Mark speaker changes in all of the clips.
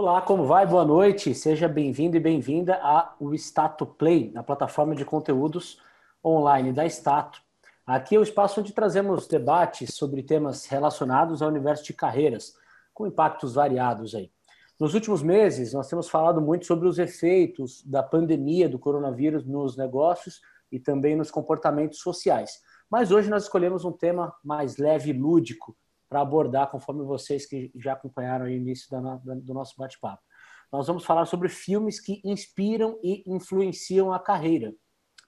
Speaker 1: Olá, como vai? Boa noite. Seja bem-vindo e bem-vinda ao Stato Play, a plataforma de conteúdos online da Stato. Aqui é o espaço onde trazemos debates sobre temas relacionados ao universo de carreiras, com impactos variados aí. Nos últimos meses, nós temos falado muito sobre os efeitos da pandemia do coronavírus nos negócios e também nos comportamentos sociais. Mas hoje nós escolhemos um tema mais leve e lúdico para abordar, conforme vocês que já acompanharam o início do nosso bate-papo. Nós vamos falar sobre filmes que inspiram e influenciam a carreira.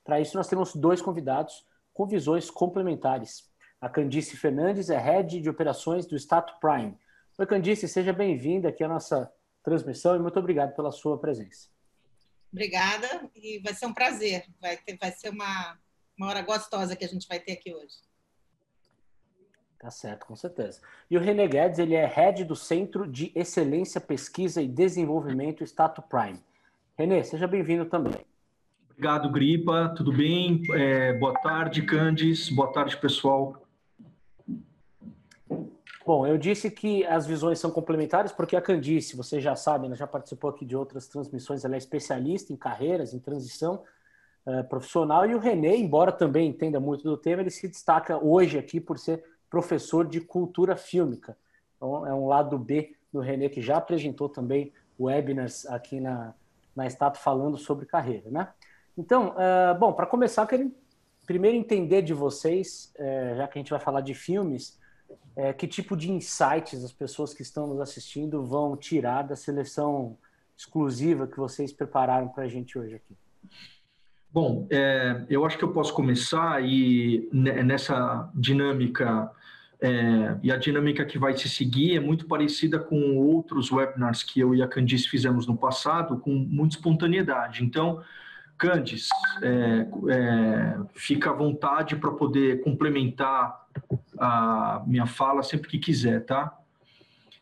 Speaker 1: Para isso, nós temos dois convidados com visões complementares. A Candice Fernandes é head de operações do Stato Prime. Oi, Candice, seja bem-vinda aqui à nossa transmissão e muito obrigado pela sua presença.
Speaker 2: Obrigada e vai ser um prazer. Vai, ter, vai ser uma, uma hora gostosa que a gente vai ter aqui hoje.
Speaker 1: Tá certo, com certeza. E o René Guedes, ele é head do Centro de Excelência, Pesquisa e Desenvolvimento Stato Prime. René, seja bem-vindo também.
Speaker 3: Obrigado, Gripa. Tudo bem? É, boa tarde, Candice. Boa tarde, pessoal.
Speaker 1: Bom, eu disse que as visões são complementares porque a Candice, você já sabe, ela já participou aqui de outras transmissões, ela é especialista em carreiras, em transição uh, profissional, e o René, embora também entenda muito do tema, ele se destaca hoje aqui por ser professor de cultura fílmica. Então, é um lado B do René, que já apresentou também webinars aqui na, na Stato falando sobre carreira, né? Então, uh, bom, para começar, eu quero primeiro entender de vocês, uh, já que a gente vai falar de filmes, é, que tipo de insights as pessoas que estão nos assistindo vão tirar da seleção exclusiva que vocês prepararam para a gente hoje aqui?
Speaker 3: Bom, é, eu acho que eu posso começar e nessa dinâmica é, e a dinâmica que vai se seguir é muito parecida com outros webinars que eu e a Candice fizemos no passado, com muita espontaneidade. Então, Candice, é, é, fica à vontade para poder complementar a minha fala sempre que quiser, tá?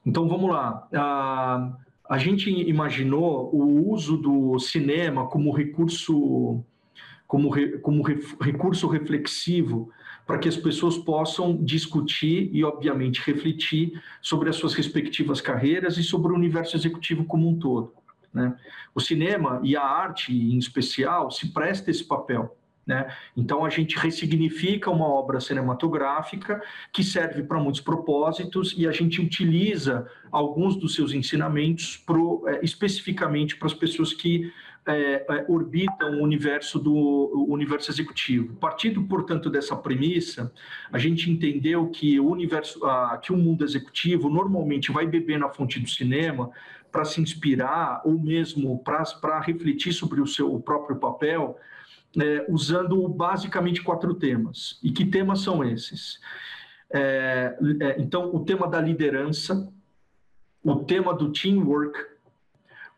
Speaker 3: Então vamos lá. A, a gente imaginou o uso do cinema como recurso como, re, como re, recurso reflexivo para que as pessoas possam discutir e, obviamente, refletir sobre as suas respectivas carreiras e sobre o universo executivo como um todo. Né? O cinema e a arte, em especial, se presta esse papel. Né? Então, a gente ressignifica uma obra cinematográfica que serve para muitos propósitos e a gente utiliza alguns dos seus ensinamentos pro, é, especificamente para as pessoas que é, é, orbitam o universo do o universo executivo. Partindo, portanto, dessa premissa, a gente entendeu que o universo, a, que o mundo executivo normalmente vai beber na fonte do cinema para se inspirar ou mesmo para refletir sobre o seu próprio papel é, usando basicamente quatro temas. E que temas são esses? É, é, então, o tema da liderança, o tema do teamwork,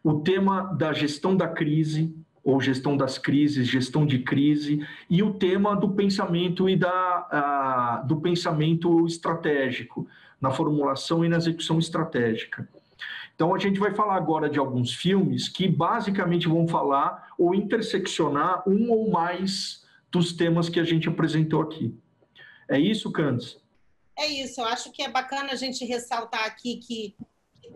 Speaker 3: o tema da gestão da crise, ou gestão das crises, gestão de crise, e o tema do pensamento e da, a, do pensamento estratégico, na formulação e na execução estratégica. Então, a gente vai falar agora de alguns filmes que basicamente vão falar ou interseccionar um ou mais dos temas que a gente apresentou aqui. É isso, Candice?
Speaker 2: É isso. Eu acho que é bacana a gente ressaltar aqui que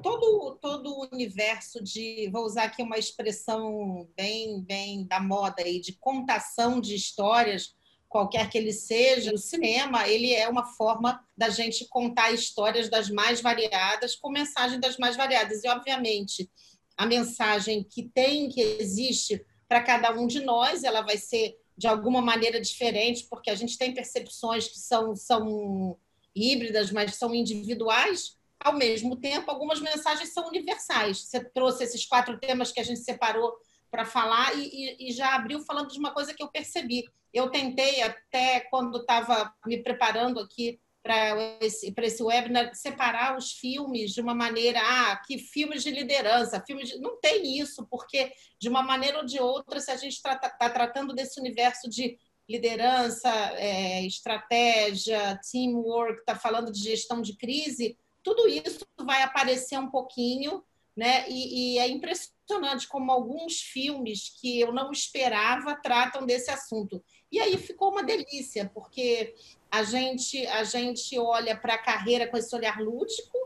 Speaker 2: todo, todo o universo de, vou usar aqui uma expressão bem, bem da moda aí, de contação de histórias, qualquer que ele seja, o cinema ele é uma forma da gente contar histórias das mais variadas com mensagem das mais variadas. E obviamente a mensagem que tem que existe para cada um de nós ela vai ser de alguma maneira diferente porque a gente tem percepções que são são híbridas mas são individuais ao mesmo tempo algumas mensagens são universais você trouxe esses quatro temas que a gente separou para falar e, e, e, já abriu falando de uma coisa que eu percebi. Eu tentei, até quando estava me preparando aqui para esse, esse webinar, separar os filmes de uma maneira, ah, que filmes de liderança, filmes de... Não tem isso, porque de uma maneira ou de outra, se a gente está tá tratando desse universo de liderança, é, estratégia, teamwork, está falando de gestão de crise, tudo isso vai aparecer um pouquinho né? E, e, é impressionante como alguns filmes que eu não esperava tratam desse assunto. E aí ficou uma delícia, porque a gente a gente olha para a carreira com esse olhar lúdico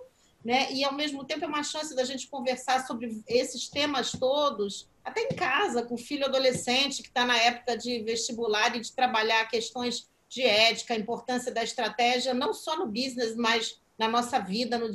Speaker 2: né? E ao mesmo tempo é uma chance da gente conversar sobre esses temas todos, até em casa, com o filho adolescente que está na época de vestibular e de trabalhar questões de ética, a importância da estratégia, não só no business, mas na nossa vida, no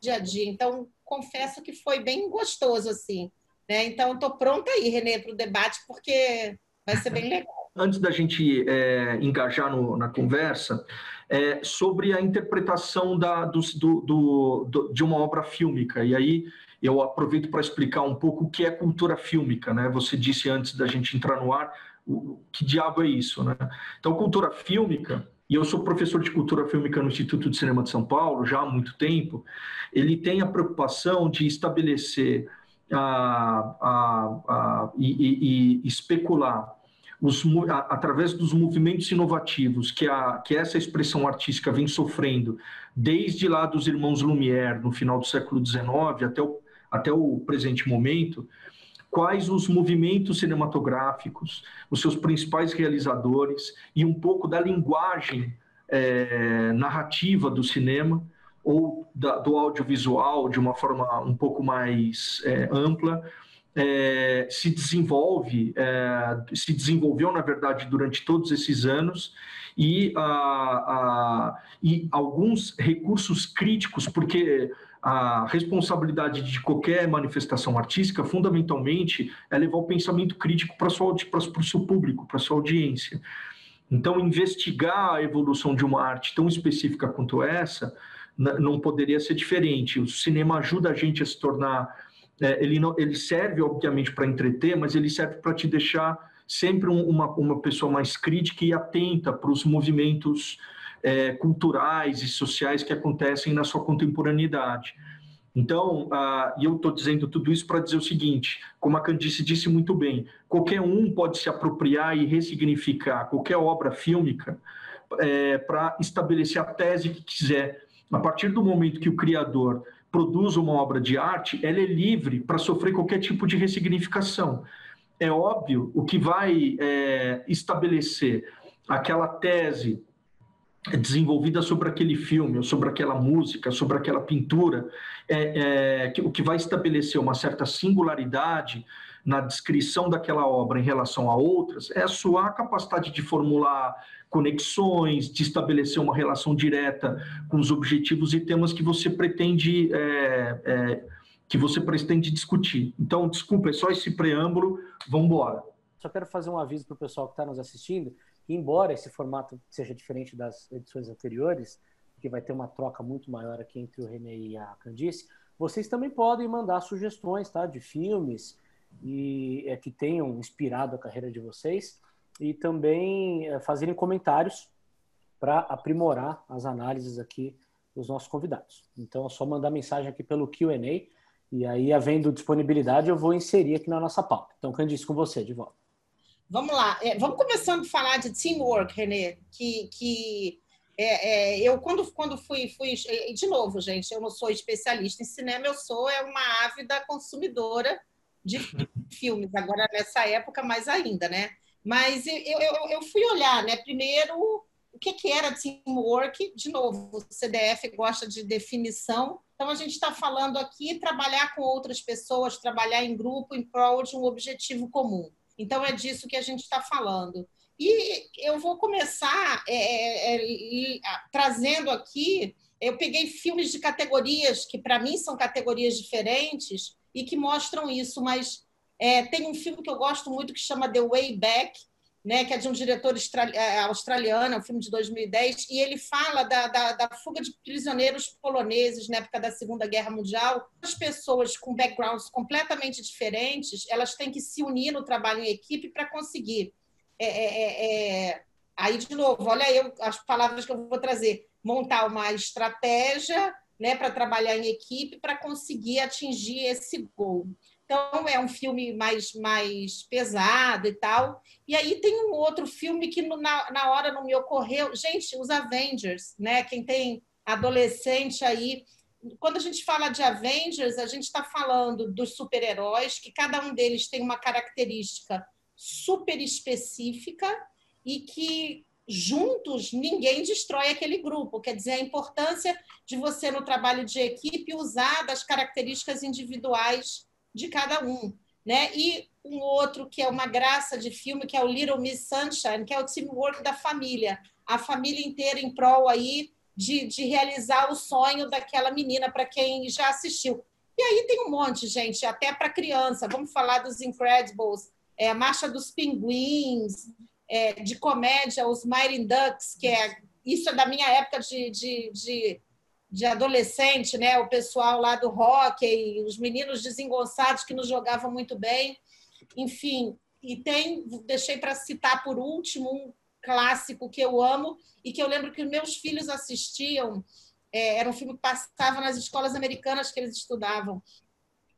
Speaker 2: dia a dia. Então, confesso que foi bem gostoso, assim. Né? Então, estou pronta aí, Renê, para o debate, porque vai ser bem legal.
Speaker 3: Antes da gente é, engajar no, na conversa, é, sobre a interpretação da, do, do, do, de uma obra fílmica. E aí eu aproveito para explicar um pouco o que é cultura fílmica. Né? Você disse antes da gente entrar no ar, o, que diabo é isso? Né? Então, cultura fílmica, e eu sou professor de cultura fílmica no Instituto de Cinema de São Paulo já há muito tempo, ele tem a preocupação de estabelecer a, a, a, e, e, e especular os, através dos movimentos inovativos que, a, que essa expressão artística vem sofrendo, desde lá dos irmãos Lumière, no final do século XIX, até o, até o presente momento, quais os movimentos cinematográficos, os seus principais realizadores e um pouco da linguagem é, narrativa do cinema ou da, do audiovisual de uma forma um pouco mais é, ampla, é, se desenvolve, é, se desenvolveu, na verdade, durante todos esses anos, e, a, a, e alguns recursos críticos, porque a responsabilidade de qualquer manifestação artística, fundamentalmente, é levar o pensamento crítico para o seu público, para sua audiência. Então, investigar a evolução de uma arte tão específica quanto essa não poderia ser diferente. O cinema ajuda a gente a se tornar é, ele, não, ele serve, obviamente, para entreter, mas ele serve para te deixar sempre um, uma, uma pessoa mais crítica e atenta para os movimentos é, culturais e sociais que acontecem na sua contemporaneidade. Então, ah, e eu estou dizendo tudo isso para dizer o seguinte: como a Candice disse muito bem, qualquer um pode se apropriar e ressignificar qualquer obra fílmica é, para estabelecer a tese que quiser. A partir do momento que o criador produz uma obra de arte, ela é livre para sofrer qualquer tipo de ressignificação. É óbvio, o que vai é, estabelecer aquela tese desenvolvida sobre aquele filme, sobre aquela música, sobre aquela pintura, é, é, que, o que vai estabelecer uma certa singularidade na descrição daquela obra em relação a outras é a sua capacidade de formular conexões, de estabelecer uma relação direta com os objetivos e temas que você pretende é, é, que você pretende discutir. Então, desculpa, é só esse preâmbulo, vamos embora.
Speaker 1: Só quero fazer um aviso para o pessoal que está nos assistindo, embora esse formato seja diferente das edições anteriores, que vai ter uma troca muito maior aqui entre o René e a Candice, vocês também podem mandar sugestões tá, de filmes e é, que tenham inspirado a carreira de vocês e também é, fazerem comentários para aprimorar as análises aqui dos nossos convidados. Então é só mandar mensagem aqui pelo Q&A e aí, havendo disponibilidade, eu vou inserir aqui na nossa pauta. Então, Candice, com você, de volta.
Speaker 2: Vamos lá. É, vamos começando a falar de teamwork, Renê, que, que é, é, eu, quando, quando fui, fui... De novo, gente, eu não sou especialista em cinema, eu sou é uma ávida consumidora de filmes, agora nessa época mais ainda, né? Mas eu, eu, eu fui olhar, né? Primeiro, o que, que era teamwork? De novo, o CDF gosta de definição. Então, a gente está falando aqui trabalhar com outras pessoas, trabalhar em grupo em prol de um objetivo comum. Então, é disso que a gente está falando. E eu vou começar é, é, é, trazendo aqui. Eu peguei filmes de categorias que, para mim, são categorias diferentes e que mostram isso, mas é, tem um filme que eu gosto muito que chama The Way Back, né, que é de um diretor é, australiano, é um filme de 2010, e ele fala da, da, da, fuga de prisioneiros poloneses na época da Segunda Guerra Mundial. As pessoas com backgrounds completamente diferentes, elas têm que se unir no trabalho em equipe para conseguir. É, é, é, é, aí, de novo, olha aí as palavras que eu vou trazer. Montar uma estratégia né, para trabalhar em equipe para conseguir atingir esse gol. Então, é um filme mais, mais pesado e tal. E aí tem um outro filme que na, na hora não me ocorreu. Gente, os Avengers, né? Quem tem adolescente aí. Quando a gente fala de Avengers, a gente está falando dos super-heróis, que cada um deles tem uma característica super específica e que juntos ninguém destrói aquele grupo. Quer dizer, a importância de você, no trabalho de equipe, usar das características individuais de cada um. Né? E um outro que é uma graça de filme, que é o Little Miss Sunshine, que é o teamwork da família. A família inteira em prol aí de, de realizar o sonho daquela menina, para quem já assistiu. E aí tem um monte, gente, até para criança. Vamos falar dos Incredibles, é, a Marcha dos Pinguins, é, de comédia, os Mighty Ducks, que é isso é da minha época de, de, de, de adolescente, né? O pessoal lá do hockey, os meninos desengonçados que nos jogavam muito bem, enfim. E tem, deixei para citar por último um clássico que eu amo e que eu lembro que meus filhos assistiam. É, era um filme que passava nas escolas americanas que eles estudavam,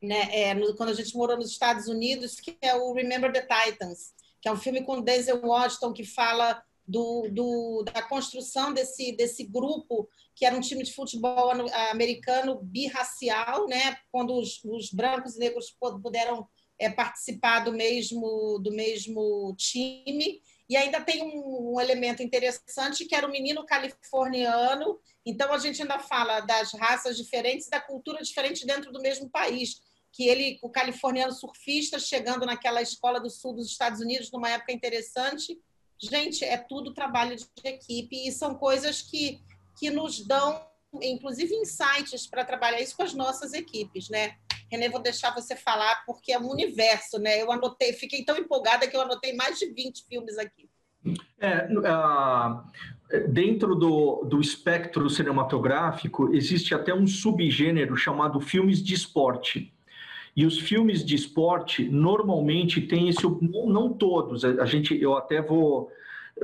Speaker 2: né? É, no, quando a gente morou nos Estados Unidos, que é o Remember the Titans que é um filme com Denzel Washington que fala do, do, da construção desse, desse grupo, que era um time de futebol americano birracial, né? quando os, os brancos e negros puderam é, participar do mesmo, do mesmo time. E ainda tem um, um, elemento interessante, que era o menino californiano. Então, a gente ainda fala das raças diferentes, da cultura diferente dentro do mesmo país que ele, o californiano surfista, chegando naquela escola do sul dos Estados Unidos, numa época interessante. Gente, é tudo trabalho de equipe e são coisas que, que nos dão, inclusive, insights para trabalhar isso com as nossas equipes, né? Renê, vou deixar você falar, porque é um universo, né? Eu anotei, fiquei tão empolgada que eu anotei mais de 20 filmes aqui.
Speaker 3: É, uh, dentro do, do espectro cinematográfico, existe até um subgênero chamado filmes de esporte. E os filmes de esporte normalmente têm esse, não, todos, a gente, eu até vou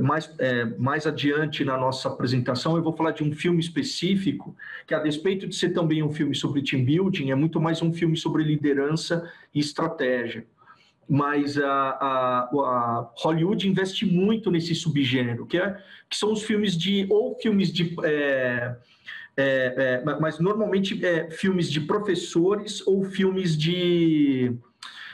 Speaker 3: mais, é, mais adiante na nossa apresentação, eu vou falar de um filme específico, que a despeito de ser também um filme sobre team building, é muito mais um filme sobre liderança e estratégia. Mas a, a, a Hollywood investe muito nesse subgênero, que, é, que são os filmes de, ou filmes de. É, é, é, mas normalmente é, filmes de professores ou filmes de,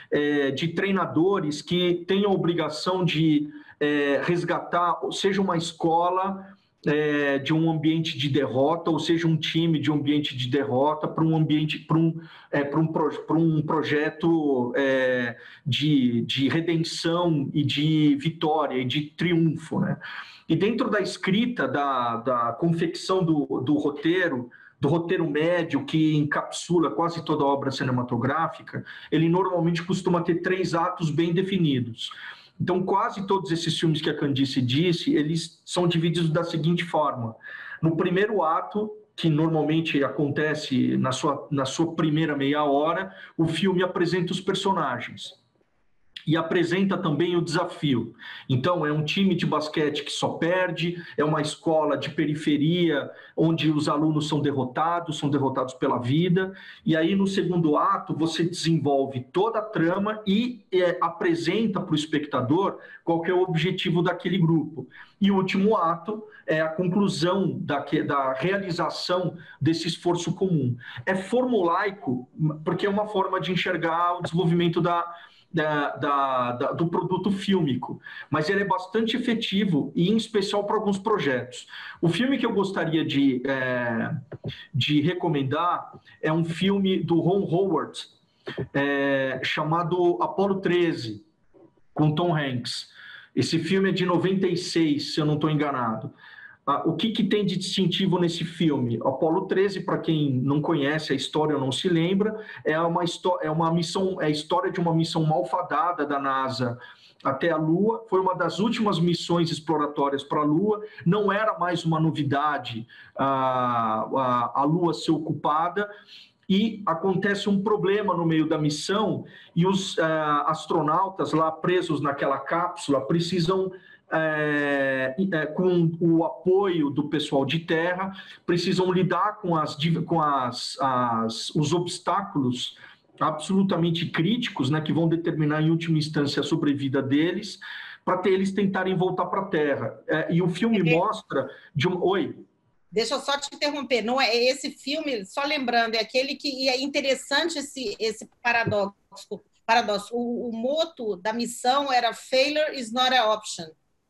Speaker 3: é, de treinadores que têm a obrigação de é, resgatar, seja uma escola é, de um ambiente de derrota, ou seja um time de um ambiente de derrota para um ambiente para um, é, para um, para um projeto é, de, de redenção e de vitória e de triunfo, né? E dentro da escrita, da, da confecção do, do roteiro, do roteiro médio, que encapsula quase toda a obra cinematográfica, ele normalmente costuma ter três atos bem definidos. Então, quase todos esses filmes que a Candice disse, eles são divididos da seguinte forma. No primeiro ato, que normalmente acontece na sua, na sua primeira meia hora, o filme apresenta os personagens e apresenta também o desafio. Então, é um time de basquete que só perde, é uma escola de periferia onde os alunos são derrotados, são derrotados pela vida, e aí no segundo ato você desenvolve toda a trama e é, apresenta para o espectador qual é o objetivo daquele grupo. E o último ato é a conclusão da, da realização desse esforço comum. É formulaico, porque é uma forma de enxergar o desenvolvimento da da, da, da, do produto fílmico, mas ele é bastante efetivo e em especial para alguns projetos. O filme que eu gostaria de, é, de recomendar é um filme do Ron Howard é, chamado Apolo 13, com Tom Hanks. Esse filme é de 96, se eu não estou enganado. Ah, o que, que, tem de distintivo nesse filme? Apolo 13, para quem não conhece a história ou não se lembra, é uma, é uma missão, é a história de uma missão malfadada da NASA até a Lua. Foi uma das últimas missões exploratórias para a Lua. Não era mais uma novidade a, a, a Lua ser ocupada e acontece um problema no meio da missão e os uh, astronautas lá presos naquela cápsula precisam é, é, com o apoio do pessoal de terra, precisam lidar com, as, com as, as, os obstáculos absolutamente críticos, né, que vão determinar em última instância a sobrevida deles, para eles tentarem voltar para a Terra. É, e o filme é. mostra de um... Oi.
Speaker 2: Deixa eu só te interromper. Não é esse filme, só lembrando, é aquele que é interessante esse esse paradoxo. Paradoxo. O, o moto da missão era failure is not an option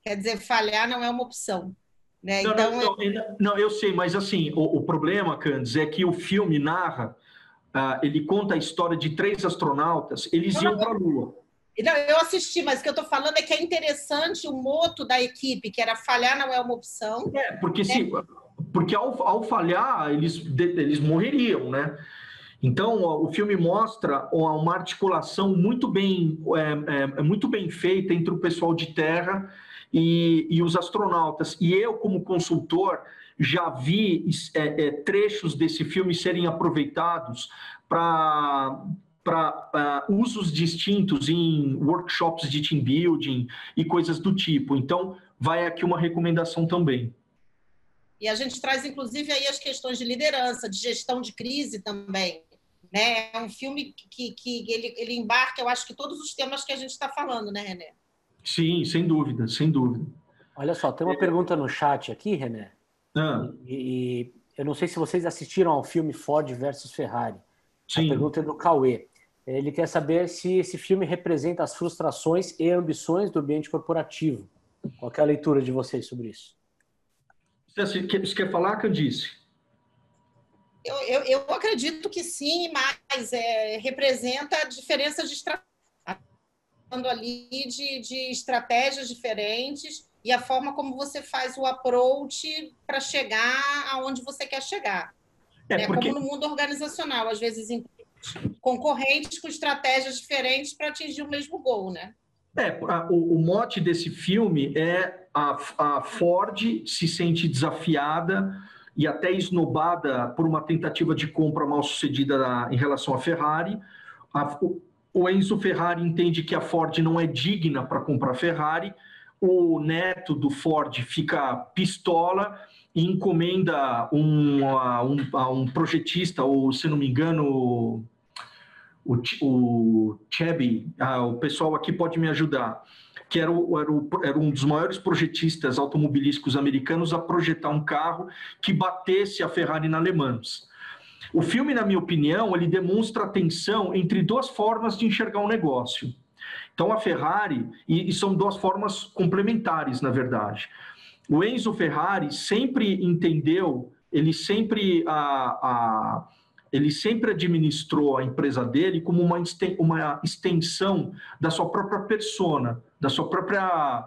Speaker 2: Quer dizer, falhar não é uma opção. Né?
Speaker 3: Não, então, não, não, não, eu sei, mas assim, o, o problema, Candice, é que o filme narra, uh, ele conta a história de três astronautas, eles iam para a Lua.
Speaker 2: Não, eu assisti, mas o que eu estou falando é que é interessante o moto da equipe, que era falhar não é uma opção.
Speaker 3: É, porque, se, porque ao, ao falhar, eles, eles morreriam, né? Então, o filme mostra uma articulação muito bem, é, é, é, muito bem feita entre o pessoal de terra e, e os astronautas. E eu, como consultor, já vi é, é trechos desse filme serem aproveitados para para uh, usos distintos em workshops de team building e coisas do tipo. Então, vai aqui uma recomendação também.
Speaker 2: E a gente traz, inclusive, aí as questões de liderança, de gestão de crise também. Né? É um filme que, que ele, ele embarca, eu acho que todos os temas que a gente está falando, né, René?
Speaker 3: Sim, sem dúvida, sem dúvida.
Speaker 1: Olha só, tem uma é... pergunta no chat aqui, René. Ah. E, e, eu não sei se vocês assistiram ao filme Ford versus Ferrari. Sim. A pergunta é do Cauê. Ele quer saber se esse filme representa as frustrações e ambições do ambiente corporativo. Qual é a leitura de vocês sobre isso?
Speaker 3: Você quer falar, que eu disse?
Speaker 2: Eu, eu, eu, acredito que sim, mas é, representa a diferença de estratégia. Falando ali de, de estratégias diferentes e a forma como você faz o approach para chegar aonde você quer chegar. É, né? porque... Como no mundo organizacional, às vezes concorrentes com estratégias diferentes para atingir o mesmo gol, né?
Speaker 3: É, o, o mote desse filme é a, a Ford se sente desafiada e até esnobada por uma tentativa de compra mal sucedida em relação à Ferrari. A, o Enzo Ferrari entende que a Ford não é digna para comprar Ferrari. O neto do Ford fica pistola e encomenda um, a, um, a um projetista, ou se não me engano, o, o Chebby, ah, o pessoal aqui pode me ajudar, que era, o, era, o, era, um dos maiores projetistas automobilísticos americanos a projetar um carro que batesse a Ferrari na Le Mans. O filme, na minha opinião, ele demonstra a tensão entre duas formas de enxergar um negócio. Então, a Ferrari, e, e são duas formas complementares, na verdade. O Enzo Ferrari sempre entendeu, ele sempre a, a ele sempre administrou a empresa dele como uma, uma extensão da sua própria persona, da sua própria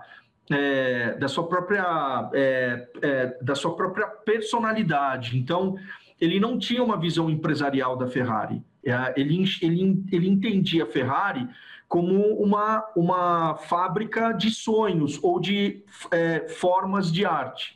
Speaker 3: é, da sua própria é, é, da sua própria personalidade. Então ele não tinha uma visão empresarial da Ferrari. É, ele, ele, ele entendia a Ferrari como uma, uma fábrica de sonhos ou de é, formas de arte.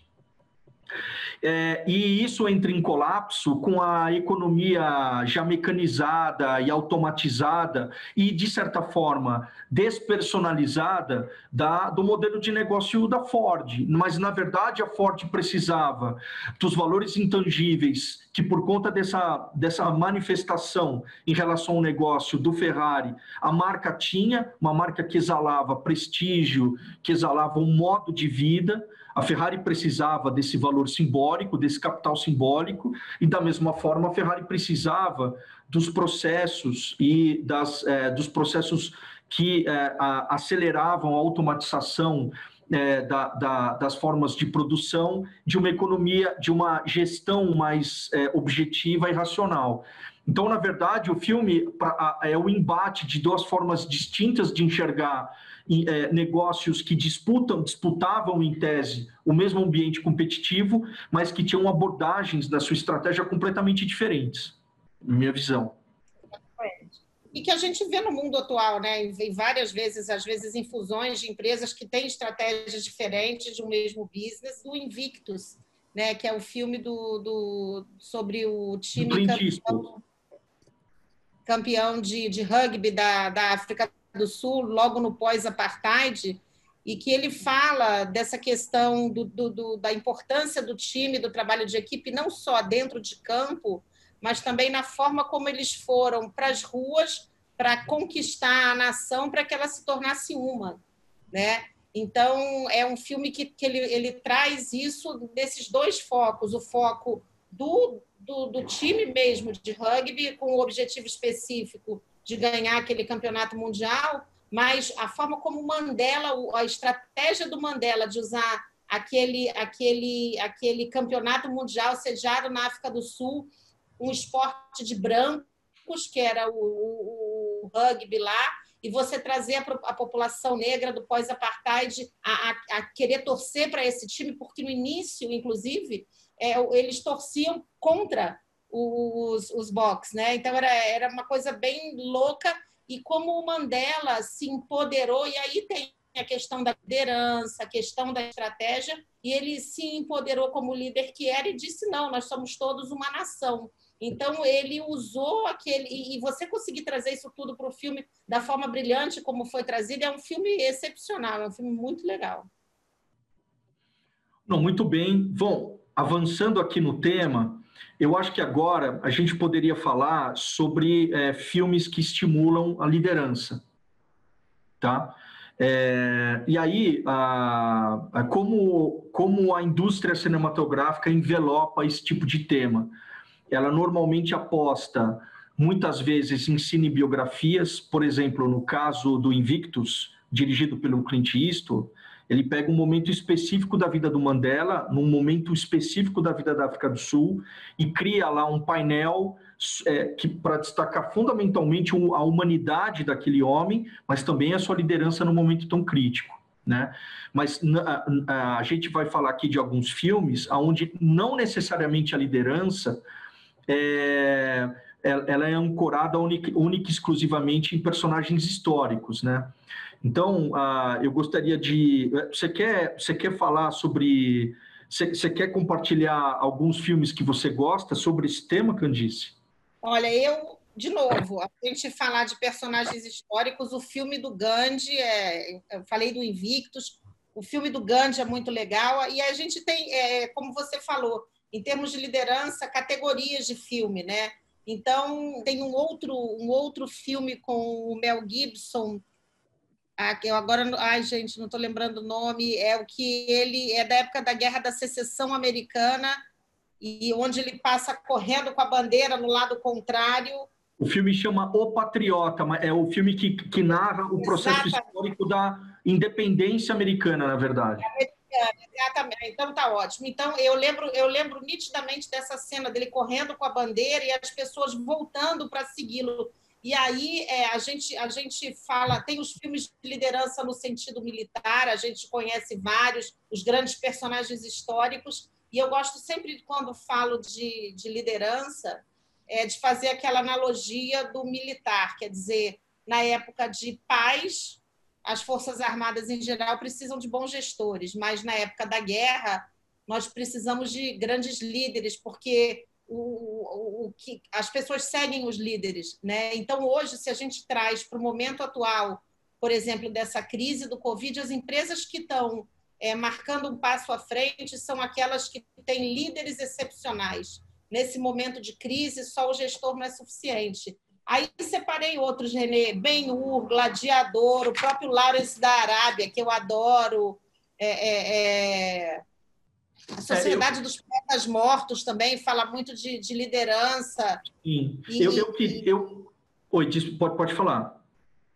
Speaker 3: É, e isso entra em colapso com a economia já mecanizada e automatizada e, de certa forma, despersonalizada da, do modelo de negócio da Ford. Mas, na verdade, a Ford precisava dos valores intangíveis que, por conta dessa, dessa manifestação em relação ao negócio do Ferrari, a marca tinha, uma marca que exalava prestígio, que exalava um modo de vida a Ferrari precisava desse valor simbólico, desse capital simbólico, e da mesma forma a Ferrari precisava dos processos e das, é, dos processos que é, a, aceleravam a automatização é, da, da, das formas de produção, de uma economia, de uma gestão mais objetiva e racional. Então, na verdade, o filme é o embate de duas formas distintas de enxergar é, negócios que disputam, disputavam em tese o mesmo ambiente competitivo, mas que tinham abordagens da sua estratégia completamente diferentes, minha visão.
Speaker 2: E que a gente vê no mundo atual, né? Em várias vezes, às vezes, em fusões de empresas que têm estratégias diferentes de um mesmo business, do Invictus, né? Que é o filme do, do sobre o time campeão, campeão de, de rugby da, da África do Sul, logo no pós-apartheid, e que ele fala dessa questão do, do, do, da importância do time, do trabalho de equipe, não só dentro de campo, mas também na forma como eles foram para as ruas para conquistar a nação para que ela se tornasse uma, né? Então é um filme que, que ele, ele traz isso desses dois focos, o foco do, do, do time mesmo de rugby com o objetivo específico de ganhar aquele campeonato mundial, mas a forma como Mandela, a estratégia do Mandela de usar aquele, aquele, aquele campeonato mundial sediado na África do Sul, um esporte de brancos, que era o, o, o rugby lá, e você trazer a, a população negra do pós-apartheid a, a, a, querer torcer para esse time, porque no início, inclusive, é, eles torciam contra os, os box, né? Então era, era uma coisa bem louca e como o Mandela se empoderou e aí tem a questão da liderança, a questão da estratégia e ele se empoderou como líder que era e disse não, nós somos todos uma nação. Então ele usou aquele e você conseguir trazer isso tudo para o filme da forma brilhante como foi trazido é um filme excepcional, é um filme muito legal.
Speaker 3: Não, muito bem. Bom, avançando aqui no tema, eu acho que agora a gente poderia falar sobre é, filmes que estimulam a liderança, tá? É, e aí, a, a, como, como a indústria cinematográfica envelopa esse tipo de tema? Ela normalmente aposta, muitas vezes, em cinebiografias, por exemplo, no caso do Invictus, dirigido pelo Clint Eastwood, ele pega um momento específico da vida do Mandela, num momento específico da vida da África do Sul, e cria lá um painel é, que para destacar fundamentalmente a humanidade daquele homem, mas também a sua liderança no momento tão crítico. Né? Mas a, a, a gente vai falar aqui de alguns filmes onde não necessariamente a liderança é, ela é ancorada única, única exclusivamente em personagens históricos, né? Então, uh, eu gostaria de. Você quer, você quer falar sobre. Você, você quer compartilhar alguns filmes que você gosta sobre esse tema, Candice?
Speaker 2: Olha, eu, de novo, a gente falar de personagens históricos, o filme do Gandhi, é, eu falei do Invictus, o filme do Gandhi é muito legal, e a gente tem, é, como você falou, em termos de liderança, categorias de filme, né? Então, tem um outro, um outro filme com o Mel Gibson, eu agora, ai gente, não estou lembrando o nome, é o que ele é da época da Guerra da Secessão Americana e onde ele passa correndo com a bandeira no lado contrário.
Speaker 3: O filme chama O Patriota, é o filme que, que narra o processo Exatamente. histórico da independência americana, na verdade.
Speaker 2: Exatamente. Então tá ótimo. Então eu lembro, eu lembro nitidamente dessa cena dele correndo com a bandeira e as pessoas voltando para segui-lo e aí é, a, gente, a gente fala, tem os filmes de liderança no sentido militar, a gente conhece vários, os grandes personagens históricos, e eu gosto sempre, quando falo de, de liderança, é, de fazer aquela analogia do militar, quer dizer, na época de paz, as Forças Armadas em geral precisam de bons gestores, mas na época da guerra, nós precisamos de grandes líderes, porque o, o, que as pessoas seguem os líderes, né? Então hoje, se a gente traz para o momento atual, por exemplo, dessa crise do Covid, as empresas que estão é, marcando um passo à frente são aquelas que têm líderes excepcionais. Nesse momento de crise, só o gestor não é suficiente. Aí separei outros, Renê, Ben-Hur, Gladiador, o próprio Lawrence da Arábia, que eu adoro, é, é, é a Sociedade é, eu... dos Poetas Mortos também fala muito de, de liderança.
Speaker 3: Sim. E, eu, eu, eu... Oi, pode, pode falar.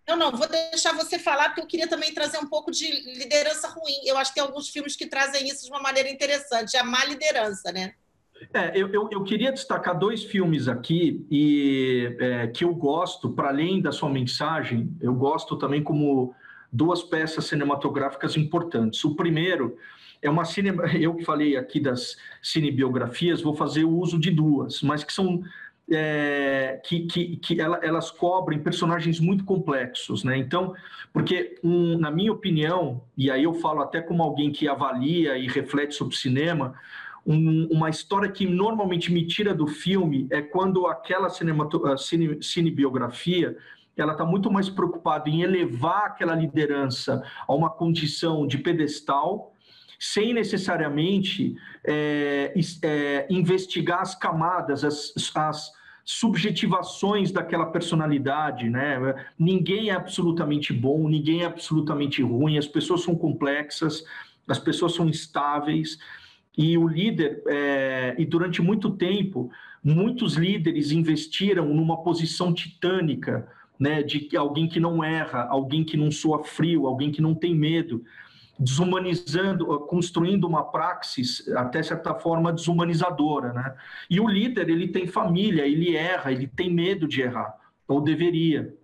Speaker 2: Não, não, vou deixar você falar, porque eu queria também trazer um pouco de liderança ruim. Eu acho que tem alguns filmes que trazem isso de uma maneira interessante, a má liderança, né?
Speaker 3: É, eu, eu, eu queria destacar dois filmes aqui e é, que eu gosto, para além da sua mensagem, eu gosto também como duas peças cinematográficas importantes. O primeiro é uma cine... eu que falei aqui das cinebiografias, vou fazer o uso de duas, mas que são é, que, que, que elas cobrem personagens muito complexos, né? Então, porque um, na minha opinião, e aí eu falo até como alguém que avalia e reflete sobre cinema, um, uma história que normalmente me tira do filme é quando aquela cine, cinebiografia ela está muito mais preocupada em elevar aquela liderança a uma condição de pedestal sem necessariamente é, é, investigar as camadas, as, as subjetivações daquela personalidade, né? Ninguém é absolutamente bom, ninguém é absolutamente ruim, as pessoas são complexas, as pessoas são instáveis, e o líder, é, e durante muito tempo, muitos líderes investiram numa posição titânica né, de alguém que não erra, alguém que não soa frio, alguém que não tem medo, desumanizando, construindo uma praxis até certa forma desumanizadora, né? E o líder ele tem família, ele erra, ele tem medo de errar ou deveria.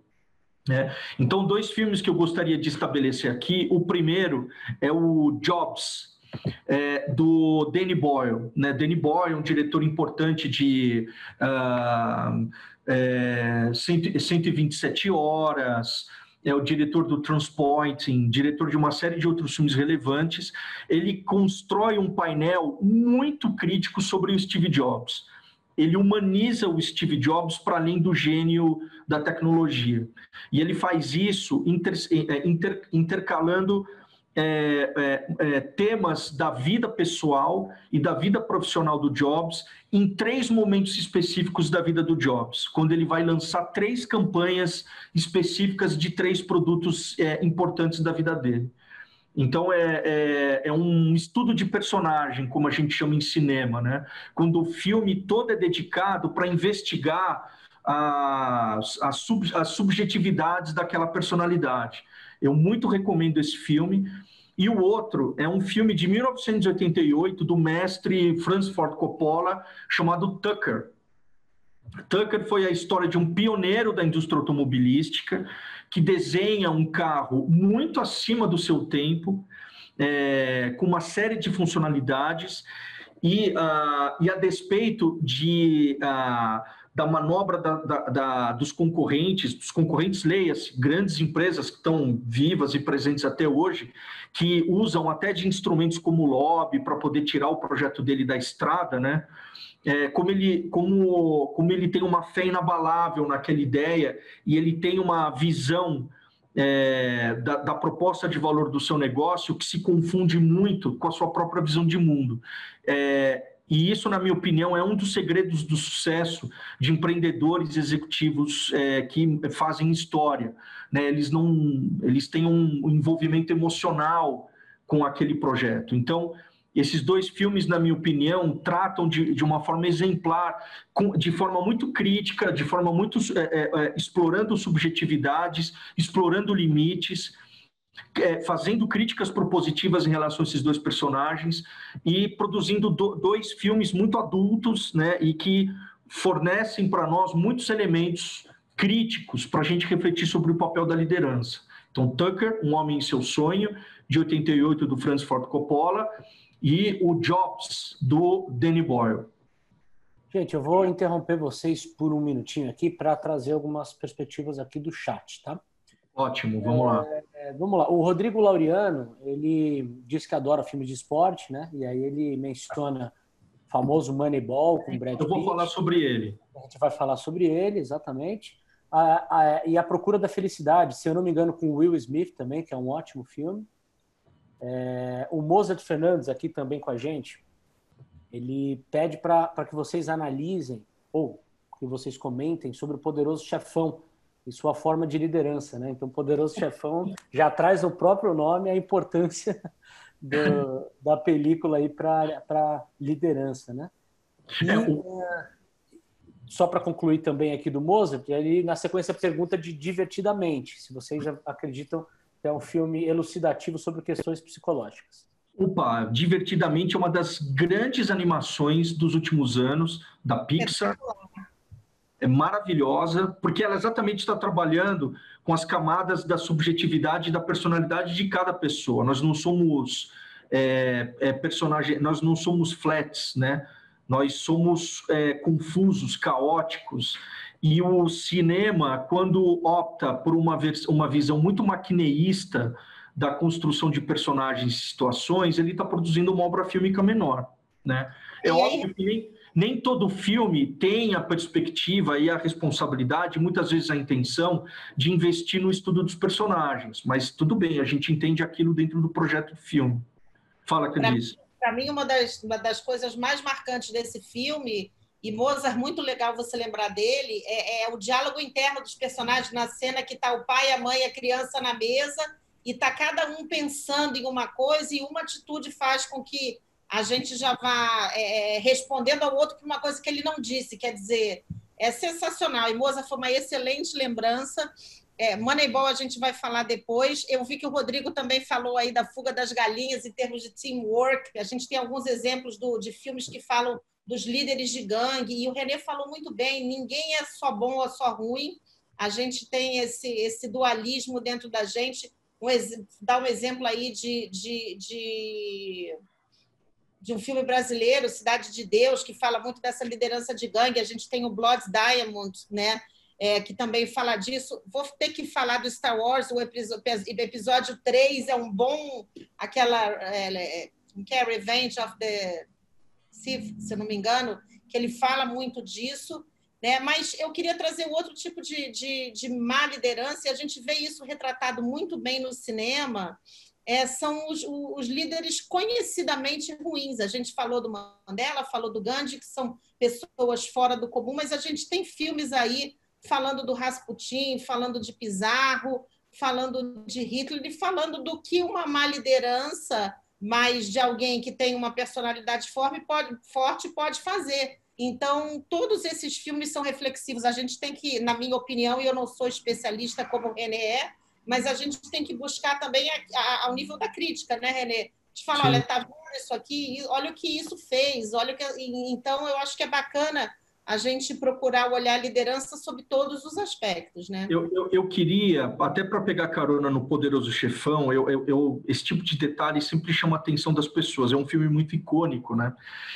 Speaker 3: Né? Então, dois filmes que eu gostaria de estabelecer aqui. O primeiro é o Jobs, é, do Danny Boyle. Né? Danny Boyle, um diretor importante de uh, é, 127 Horas, é o diretor do Transpointing, diretor de uma série de outros filmes relevantes. Ele constrói um painel muito crítico sobre o Steve Jobs. Ele humaniza o Steve Jobs para além do gênio da tecnologia. E ele faz isso inter, é, inter, intercalando é, é, é, temas da vida pessoal e da vida profissional do Jobs em três momentos específicos da vida do Jobs, quando ele vai lançar três campanhas específicas de três produtos é, importantes da vida dele. Então é, é, é, um estudo de personagem, como a gente chama em cinema, né? Quando o filme todo é dedicado para investigar as, as, sub, as subjetividades daquela personalidade. Eu muito recomendo esse filme. E o outro é um filme de 1988 do mestre Francis Ford Coppola chamado Tucker. Tucker foi a história de um pioneiro da indústria automobilística que desenha um carro muito acima do seu tempo, é, com uma série de funcionalidades e, uh, e a despeito de uh, da manobra da, da, da, dos concorrentes, dos concorrentes leias, grandes empresas que estão vivas e presentes até hoje, que usam até de instrumentos como lobby para poder tirar o projeto dele da estrada, né? É, como, ele, como, como ele tem uma fé inabalável naquela ideia e ele tem uma visão é, da, da, proposta de valor do seu negócio que se confunde muito com a sua própria visão de mundo. É, e isso, na minha opinião, é um dos segredos do sucesso de empreendedores executivos é, que fazem história. Né? Eles não, eles têm um envolvimento emocional com aquele projeto. Então, esses dois filmes, na minha opinião, tratam de, de uma forma exemplar, com, de forma muito crítica, de forma muito é, é, é explorando subjetividades, explorando limites é, fazendo críticas propositivas em relação a esses dois personagens e produzindo do, dois filmes muito adultos, né, e que fornecem para nós muitos elementos críticos para a gente refletir sobre o papel da liderança. Então, Tucker, Um Homem em Seu Sonho, de 88, do Francis Ford Coppola, e o Jobs, do Danny Boyle.
Speaker 1: Gente, eu vou interromper vocês por um minutinho aqui para trazer algumas perspectivas aqui do chat, tá?
Speaker 3: Ótimo, vamos lá.
Speaker 1: É, vamos lá. O Rodrigo Laureano, ele diz que adora filmes de esporte, né? E aí ele menciona o famoso Moneyball com Brad Pitt.
Speaker 3: Eu vou falar sobre ele.
Speaker 1: A gente vai falar sobre ele, exatamente. A, a, e A Procura da Felicidade, se eu não me engano, com Will Smith também, que é um ótimo filme. É, o Mozart Fernandes, aqui também com a gente, ele pede para que vocês analisem, ou que vocês comentem sobre o Poderoso Chefão, e sua forma de liderança, né? Então, Poderoso Chefão já traz no próprio nome a importância do, da película aí para liderança, né? E, é, é, só para concluir também aqui do Mozart, ele na sequência pergunta de divertidamente, se vocês acreditam que é um filme elucidativo sobre questões psicológicas.
Speaker 3: Opa, Divertidamente é uma das grandes animações dos últimos anos da Pixar. É é maravilhosa, porque ela exatamente está trabalhando com as camadas da subjetividade e da personalidade de cada pessoa. Nós não somos é, é, personagem, nós não somos flats, né? Nós somos é, confusos, caóticos. E o cinema, quando opta por uma, uma visão muito maquineísta da construção de personagens e situações, ele está produzindo uma obra fílmica menor, né? É óbvio que nem nem todo filme tem a perspectiva e a responsabilidade, muitas vezes a intenção, de investir no estudo dos personagens. Mas tudo bem, a gente entende aquilo dentro do projeto do filme. Fala, Cris.
Speaker 2: Para mim, uma das, uma das coisas mais marcantes desse filme, e Mozart, muito legal você lembrar dele, é, é o diálogo interno dos personagens na cena que está o pai, a mãe e a criança na mesa, e está cada um pensando em uma coisa, e uma atitude faz com que a gente já vai é, é, respondendo ao outro por uma coisa que ele não disse, quer dizer, é sensacional. E Moza foi uma excelente lembrança. É, Moneyball a gente vai falar depois. Eu vi que o Rodrigo também falou aí da fuga das galinhas em termos de teamwork. A gente tem alguns exemplos do, de filmes que falam dos líderes de gangue, e o René falou muito bem: ninguém é só bom ou só ruim. A gente tem esse, esse dualismo dentro da gente. Um, dá um exemplo aí de, de, de de um filme brasileiro, Cidade de Deus, que fala muito dessa liderança de gangue. A gente tem o Blood Diamond, né? É, que também fala disso. Vou ter que falar do Star Wars, o episódio, episódio 3 é um bom. aquela. É, é, que é Revenge of the Sith, se eu não me engano, que ele fala muito disso. Né? Mas eu queria trazer outro tipo de, de, de má liderança, e a gente vê isso retratado muito bem no cinema, é, são os, os, líderes conhecidamente ruins. A gente falou do Mandela, falou do Gandhi, que são pessoas fora do comum, mas a gente tem filmes aí falando do Rasputin, falando de Pizarro, falando de Hitler e falando do que uma má liderança, mas de alguém que tem uma personalidade forte pode, forte pode fazer. Então, todos esses filmes são reflexivos. A gente tem que, na minha opinião, e eu não sou especialista como o René é, mas a gente tem que buscar também a, a, ao nível da crítica, né, Renê? De falar, Sim. olha, tá vendo isso aqui? Olha o que isso fez, olha o que. Então, eu acho que é bacana a gente procurar olhar a liderança sobre todos os aspectos, né?
Speaker 3: Eu, eu, eu queria, até para pegar carona no Poderoso Chefão, eu, eu, eu, esse tipo de detalhe sempre chama a atenção das pessoas. É um filme muito icônico, né?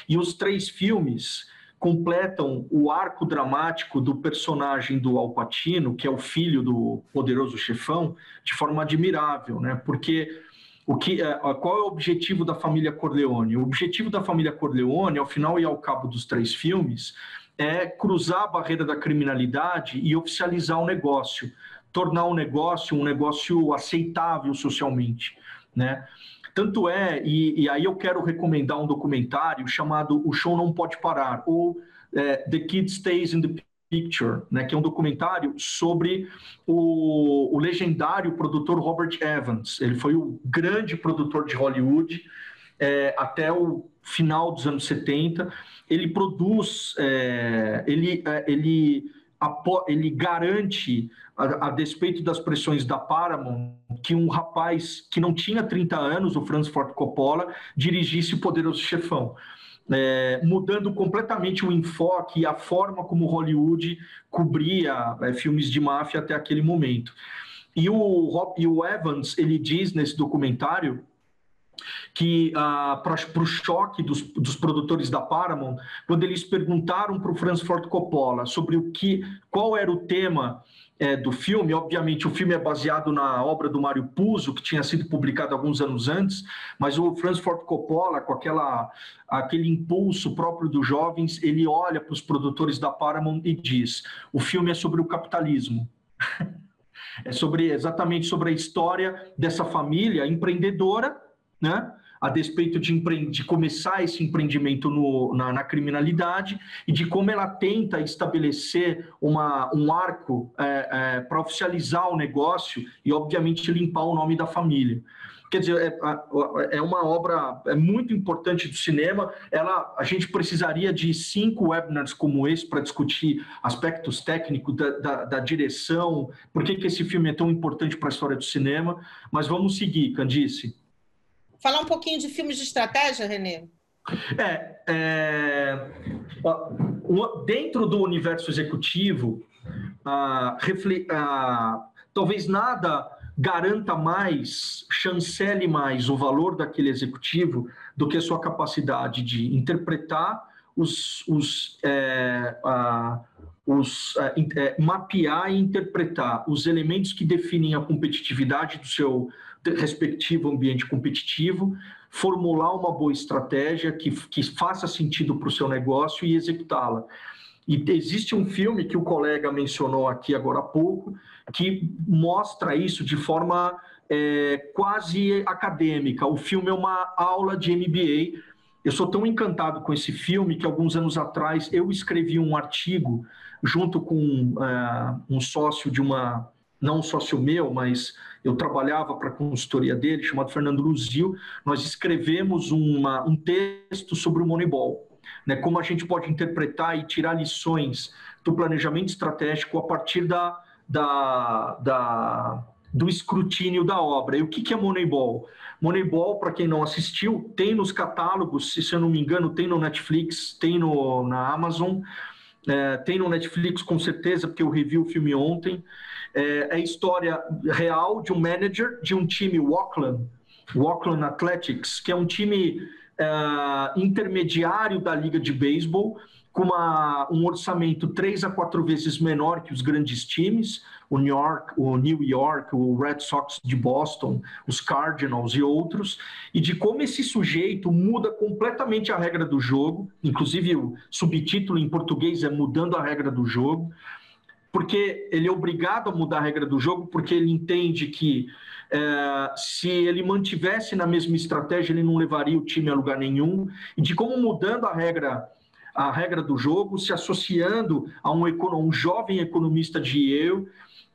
Speaker 3: E os três filmes completam o arco dramático do personagem do Alpatino, que é o filho do poderoso chefão, de forma admirável, né? Porque o que, é, qual é o objetivo da família Corleone? O objetivo da família Corleone, ao final e ao cabo dos três filmes, é cruzar a barreira da criminalidade e oficializar o negócio, tornar o negócio um negócio aceitável socialmente, né? Tanto é, e, e, aí eu quero recomendar um documentário chamado O Show Não Pode Parar, ou é, The Kid Stays in the Picture, né, que é um documentário sobre o, o, legendário produtor Robert Evans. Ele foi o grande produtor de Hollywood é, até o final dos anos 70. Ele produz, é, ele, é, ele, ele garante a, despeito das pressões da Paramount, que um rapaz que não tinha 30 anos, o Francis Ford Coppola, dirigisse o Poderoso Chefão. É, mudando completamente o enfoque e a forma como Hollywood cobria é, filmes de máfia até aquele momento. E o, e o Evans, ele diz nesse documentário que ah, para o choque dos, dos, produtores da Paramount, quando eles perguntaram para o Francis Ford Coppola sobre o que, qual era o tema é, do filme. Obviamente, o filme é baseado na obra do Mário Puzo, que tinha sido publicado alguns anos antes, mas o Francis Ford Coppola, com aquela, aquele impulso próprio dos jovens, ele olha para os produtores da Paramount e diz: o filme é sobre o capitalismo. é sobre exatamente sobre a história dessa família empreendedora, né? A despeito de, de começar esse empreendimento no, na, na, criminalidade e de como ela tenta estabelecer uma, um arco é, é, para oficializar o negócio e, obviamente, limpar o nome da família. Quer dizer, é, é, uma obra é muito importante do cinema. Ela, a gente precisaria de cinco webinars como esse para discutir aspectos técnicos da, da, da direção, por que, que esse filme é tão importante para a história do cinema. Mas vamos seguir, Candice.
Speaker 2: Falar um pouquinho de filmes de estratégia, Renê?
Speaker 3: É, é dentro do universo executivo, ah, refle, ah, talvez nada garanta mais, chancele mais o valor daquele executivo do que a sua capacidade de interpretar os, os, é, ah, os é, mapear e interpretar os elementos que definem a competitividade do seu respectivo ambiente competitivo, formular uma boa estratégia que, que faça sentido para o seu negócio e executá-la. E existe um filme que o colega mencionou aqui agora há pouco, que mostra isso de forma é, quase acadêmica. O filme é uma aula de MBA. Eu sou tão encantado com esse filme que alguns anos atrás eu escrevi um artigo junto com uh, um sócio de uma, não um sócio meu, mas eu trabalhava para a consultoria dele, chamado Fernando Luzil, nós escrevemos uma, um texto sobre o Moneyball. né, como a gente pode interpretar e tirar lições do planejamento estratégico a partir da, da, da do escrutínio da obra. E o que, é Moneyball? Moneyball, para quem não assistiu, tem nos catálogos, se eu não me engano, tem no Netflix, tem no, na Amazon, é, tem no Netflix com certeza, porque eu revi o filme ontem. É, é a história real de um manager de um time Auckland, Auckland Athletics, que é um time é, intermediário da liga de beisebol, com uma, um orçamento três a quatro vezes menor que os grandes times, o New York, o New York, o Red Sox de Boston, os Cardinals e outros, e de como esse sujeito muda completamente a regra do jogo, inclusive o subtítulo em português é mudando a regra do jogo, porque ele é obrigado a mudar a regra do jogo, porque ele entende que é, se ele mantivesse na mesma estratégia, ele não levaria o time a lugar nenhum, e de como mudando a regra a regra do jogo, se associando a um, um jovem economista de Yale,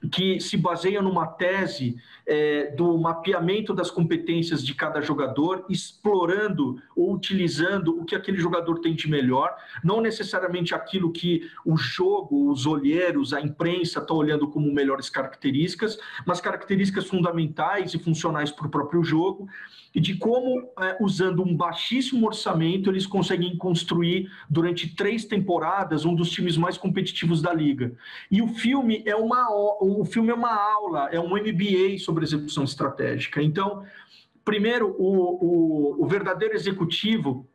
Speaker 3: que se baseia numa tese é, do mapeamento das competências de cada jogador, explorando ou utilizando o que aquele jogador tem de melhor, não necessariamente aquilo que o jogo, os olheiros, a imprensa estão olhando como melhores características, mas características fundamentais e funcionais para o próprio jogo, e de como, é, usando um baixíssimo orçamento, eles conseguem construir durante três temporadas um dos times mais competitivos da liga. E o filme é uma, o filme é uma aula, é um MBA sobre execução estratégica. Então, primeiro, o, o, o verdadeiro executivo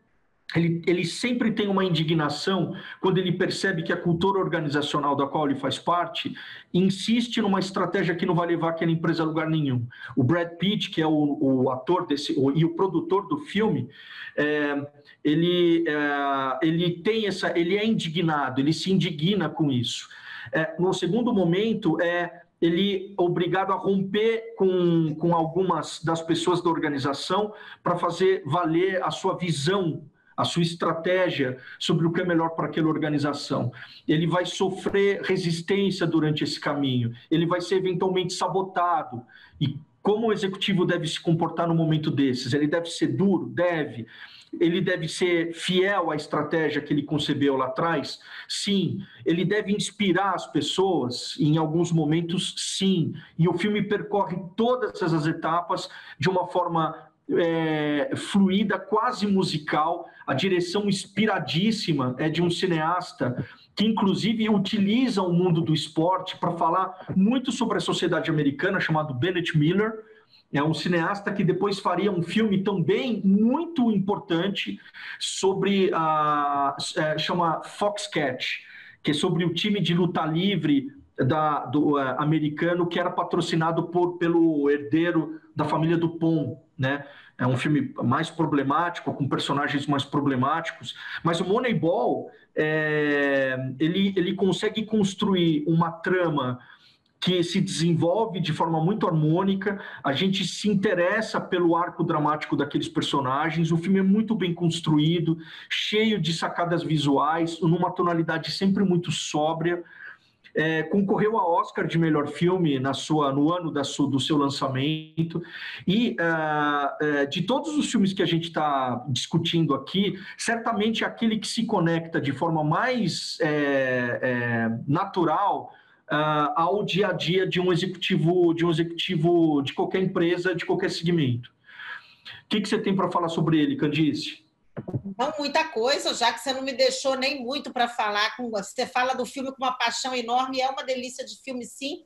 Speaker 3: ele, ele, sempre tem uma indignação quando ele percebe que a cultura organizacional da qual ele faz parte insiste numa estratégia que não vai levar aquela empresa a lugar nenhum. O Brad Pitt, que é o, o ator desse, o, e o produtor do filme, é, ele, é, ele tem essa, ele é indignado, ele se indigna com isso. É, no segundo momento, é ele obrigado a romper com, com algumas das pessoas da organização para fazer valer a sua visão a sua estratégia sobre o que é melhor para aquela organização. Ele vai sofrer resistência durante esse caminho, ele vai ser eventualmente sabotado. E como o executivo deve se comportar no momento desses? Ele deve ser duro? Deve. Ele deve ser fiel à estratégia que ele concebeu lá atrás? Sim. Ele deve inspirar as pessoas? Em alguns momentos, sim. E o filme percorre todas essas etapas de uma forma é, fluida, quase musical. A direção inspiradíssima é de um cineasta que, inclusive, utiliza o mundo do esporte para falar muito sobre a sociedade americana, chamado Bennett Miller. É um cineasta que depois faria um filme também muito importante sobre a é, chama Foxcatch, que é sobre o time de luta livre da, do uh, americano que era patrocinado por, pelo herdeiro da família do Pom, né? É um filme mais problemático, com personagens mais problemáticos, mas o Moneyball é, ele, ele consegue construir uma trama que se desenvolve de forma muito harmônica, a gente se interessa pelo arco dramático daqueles personagens, o filme é muito bem construído, cheio de sacadas visuais, numa tonalidade sempre muito sóbria, é, concorreu a Oscar de melhor filme na sua, no ano da sua, do seu lançamento. E uh, uh, de todos os filmes que a gente está discutindo aqui, certamente aquele que se conecta de forma mais é, é, natural uh, ao dia a dia de um executivo, de um executivo de qualquer empresa, de qualquer segmento. O que, que você tem para falar sobre ele, Candice?
Speaker 2: Não muita coisa, já que você não me deixou nem muito para falar com você. fala do filme com uma paixão enorme, é uma delícia de filme, sim.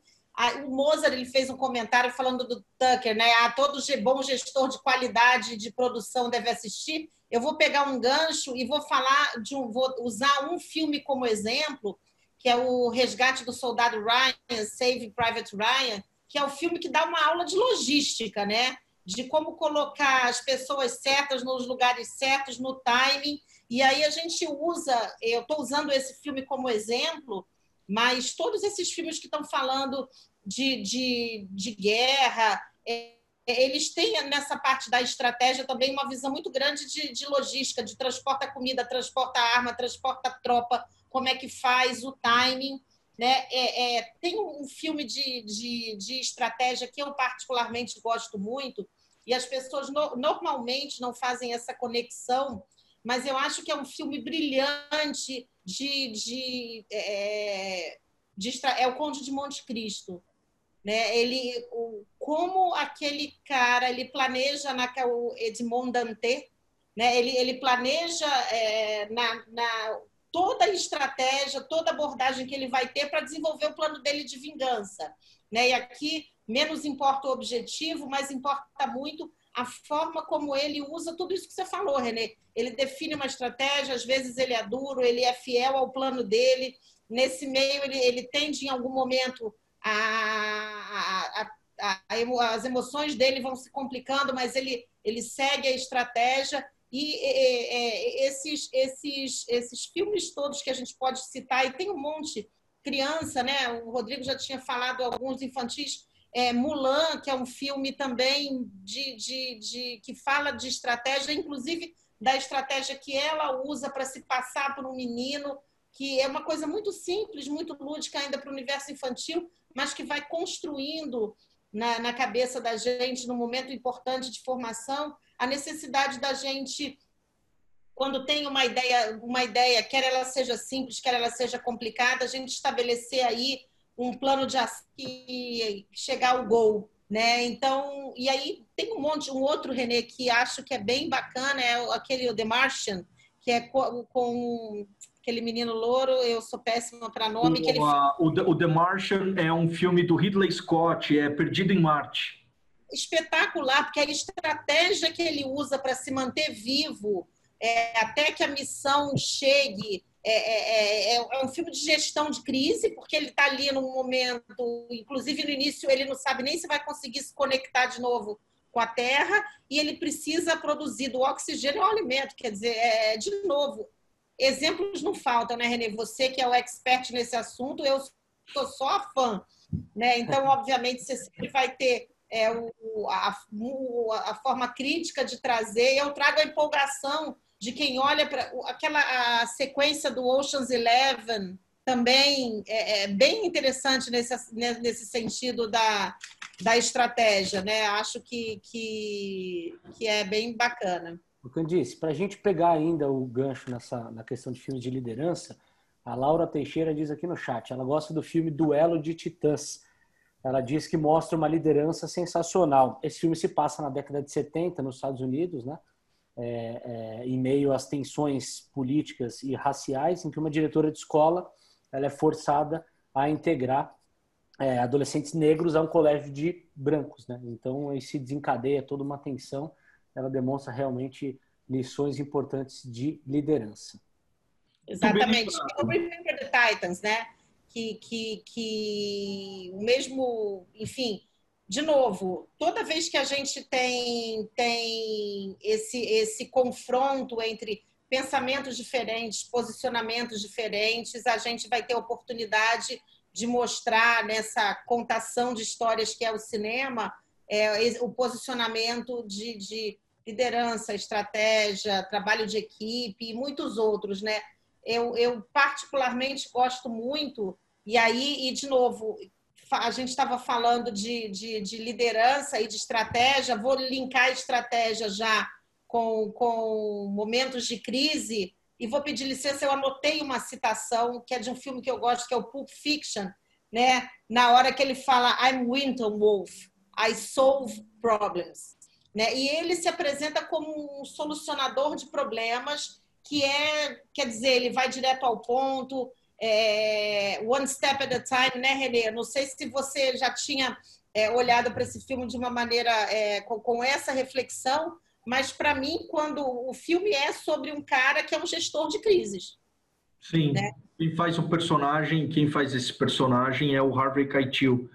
Speaker 2: O Mozart ele fez um comentário falando do Tucker, né? Ah, todo bom gestor de qualidade de produção deve assistir. Eu vou pegar um gancho e vou falar de um, vou usar um filme como exemplo, que é o Resgate do Soldado Ryan, Save Private Ryan, que é o filme que dá uma aula de logística, né? de como colocar as pessoas certas nos lugares certos, no timing. E aí a gente usa, eu estou usando esse filme como exemplo, mas todos esses filmes que estão falando de, de, de guerra, é, eles têm nessa parte da estratégia também uma visão muito grande de, de logística, de transporta comida, transporta arma, transporta tropa, como é que faz o timing. Né? É, é, tem um filme de, de, de estratégia que eu particularmente gosto muito, e as pessoas no, normalmente não fazem essa conexão, mas eu acho que é um filme brilhante de, de, é, de é o Conde de Monte Cristo, né? Ele, o, como aquele cara ele planeja na o Edmond Dantès, né? Ele, ele planeja é, na, na toda a estratégia, toda a abordagem que ele vai ter para desenvolver o plano dele de vingança, né? E aqui menos importa o objetivo, mas importa muito a forma como ele usa tudo isso que você falou, Renê. Ele define uma estratégia, às vezes ele é duro, ele é fiel ao plano dele. Nesse meio, ele, ele tende, em algum momento, a, a, a, a, as emoções dele vão se complicando, mas ele, ele segue a estratégia. E é, é, esses, esses, esses filmes todos que a gente pode citar, e tem um monte, criança, né? O Rodrigo já tinha falado alguns infantis, é, Mulan, que é um filme também de, de, de, que fala de estratégia, inclusive da estratégia que ela usa para se passar por um menino, que é uma coisa muito simples, muito lúdica ainda para o universo infantil, mas que vai construindo na, na cabeça da gente, num momento importante de formação, a necessidade da gente quando tem uma ideia, uma ideia, quer ela seja simples, quer ela seja complicada, a gente estabelecer aí um plano de ação e chegar ao gol, né? Então, e aí tem um monte, um outro René que acho que é bem bacana, é aquele The Martian, que é com, com aquele menino louro, eu sou péssima para nome.
Speaker 3: O,
Speaker 2: que ele...
Speaker 3: o, The, o The Martian é um filme do Ridley Scott, é Perdido em Marte.
Speaker 2: Espetacular, porque a estratégia que ele usa para se manter vivo é, até que a missão chegue é é, é, é, é, um filme de gestão de crise, porque ele está ali num momento, inclusive no início, ele não sabe nem se vai conseguir se conectar de novo com a Terra, e ele precisa produzir do oxigênio ao alimento. Quer dizer, é, de novo, exemplos não faltam, né, Renê? Você que é o expert nesse assunto, eu sou só fã. Né? Então, obviamente, você sempre vai ter é, o, a, a forma crítica de trazer, eu trago a empolgação de quem olha para aquela sequência do Ocean's Eleven também é, é, bem interessante nesse, nesse sentido da, da estratégia, né? Acho que, que, que é bem bacana.
Speaker 1: O disse, para a gente pegar ainda o gancho nessa, na questão de filmes de liderança, a Laura Teixeira diz aqui no chat, ela gosta do filme Duelo de Titãs. Ela diz que mostra uma liderança sensacional. Esse filme se passa na década de 70 nos Estados Unidos, né? é, é, em meio às tensões políticas e raciais, em que uma diretora de escola ela é forçada a integrar é, adolescentes negros a um colégio de brancos, né? Então aí se desencadeia toda uma tensão. Ela demonstra realmente lições importantes de liderança.
Speaker 2: Exatamente. O Remember the Titans, né? Que, que, que o mesmo, enfim, de novo, toda vez que a gente tem, tem esse, esse confronto entre pensamentos diferentes, posicionamentos diferentes, a gente vai ter oportunidade de mostrar nessa contação de histórias que é o cinema é, o posicionamento de, de liderança, estratégia, trabalho de equipe e muitos outros, né? Eu, eu particularmente gosto muito e aí e de novo a gente estava falando de, de, de, liderança e de estratégia, vou linkar a estratégia já com, com momentos de crise e vou pedir licença, eu anotei uma citação que é de um filme que eu gosto, que é o Pulp Fiction, né? na hora que ele fala I'm Winton Wolf, I solve problems. Né? E ele se apresenta como um solucionador de problemas, que é, quer dizer, ele vai direto ao ponto, é, One Step at a Time, né, Renê? Não sei se você já tinha é, olhado para esse filme de uma maneira é, com, com, essa reflexão, mas para mim, quando o filme é sobre um cara que é um gestor de crises.
Speaker 3: Sim. Né? Quem faz o personagem, quem faz esse personagem é o Harvey Keitel,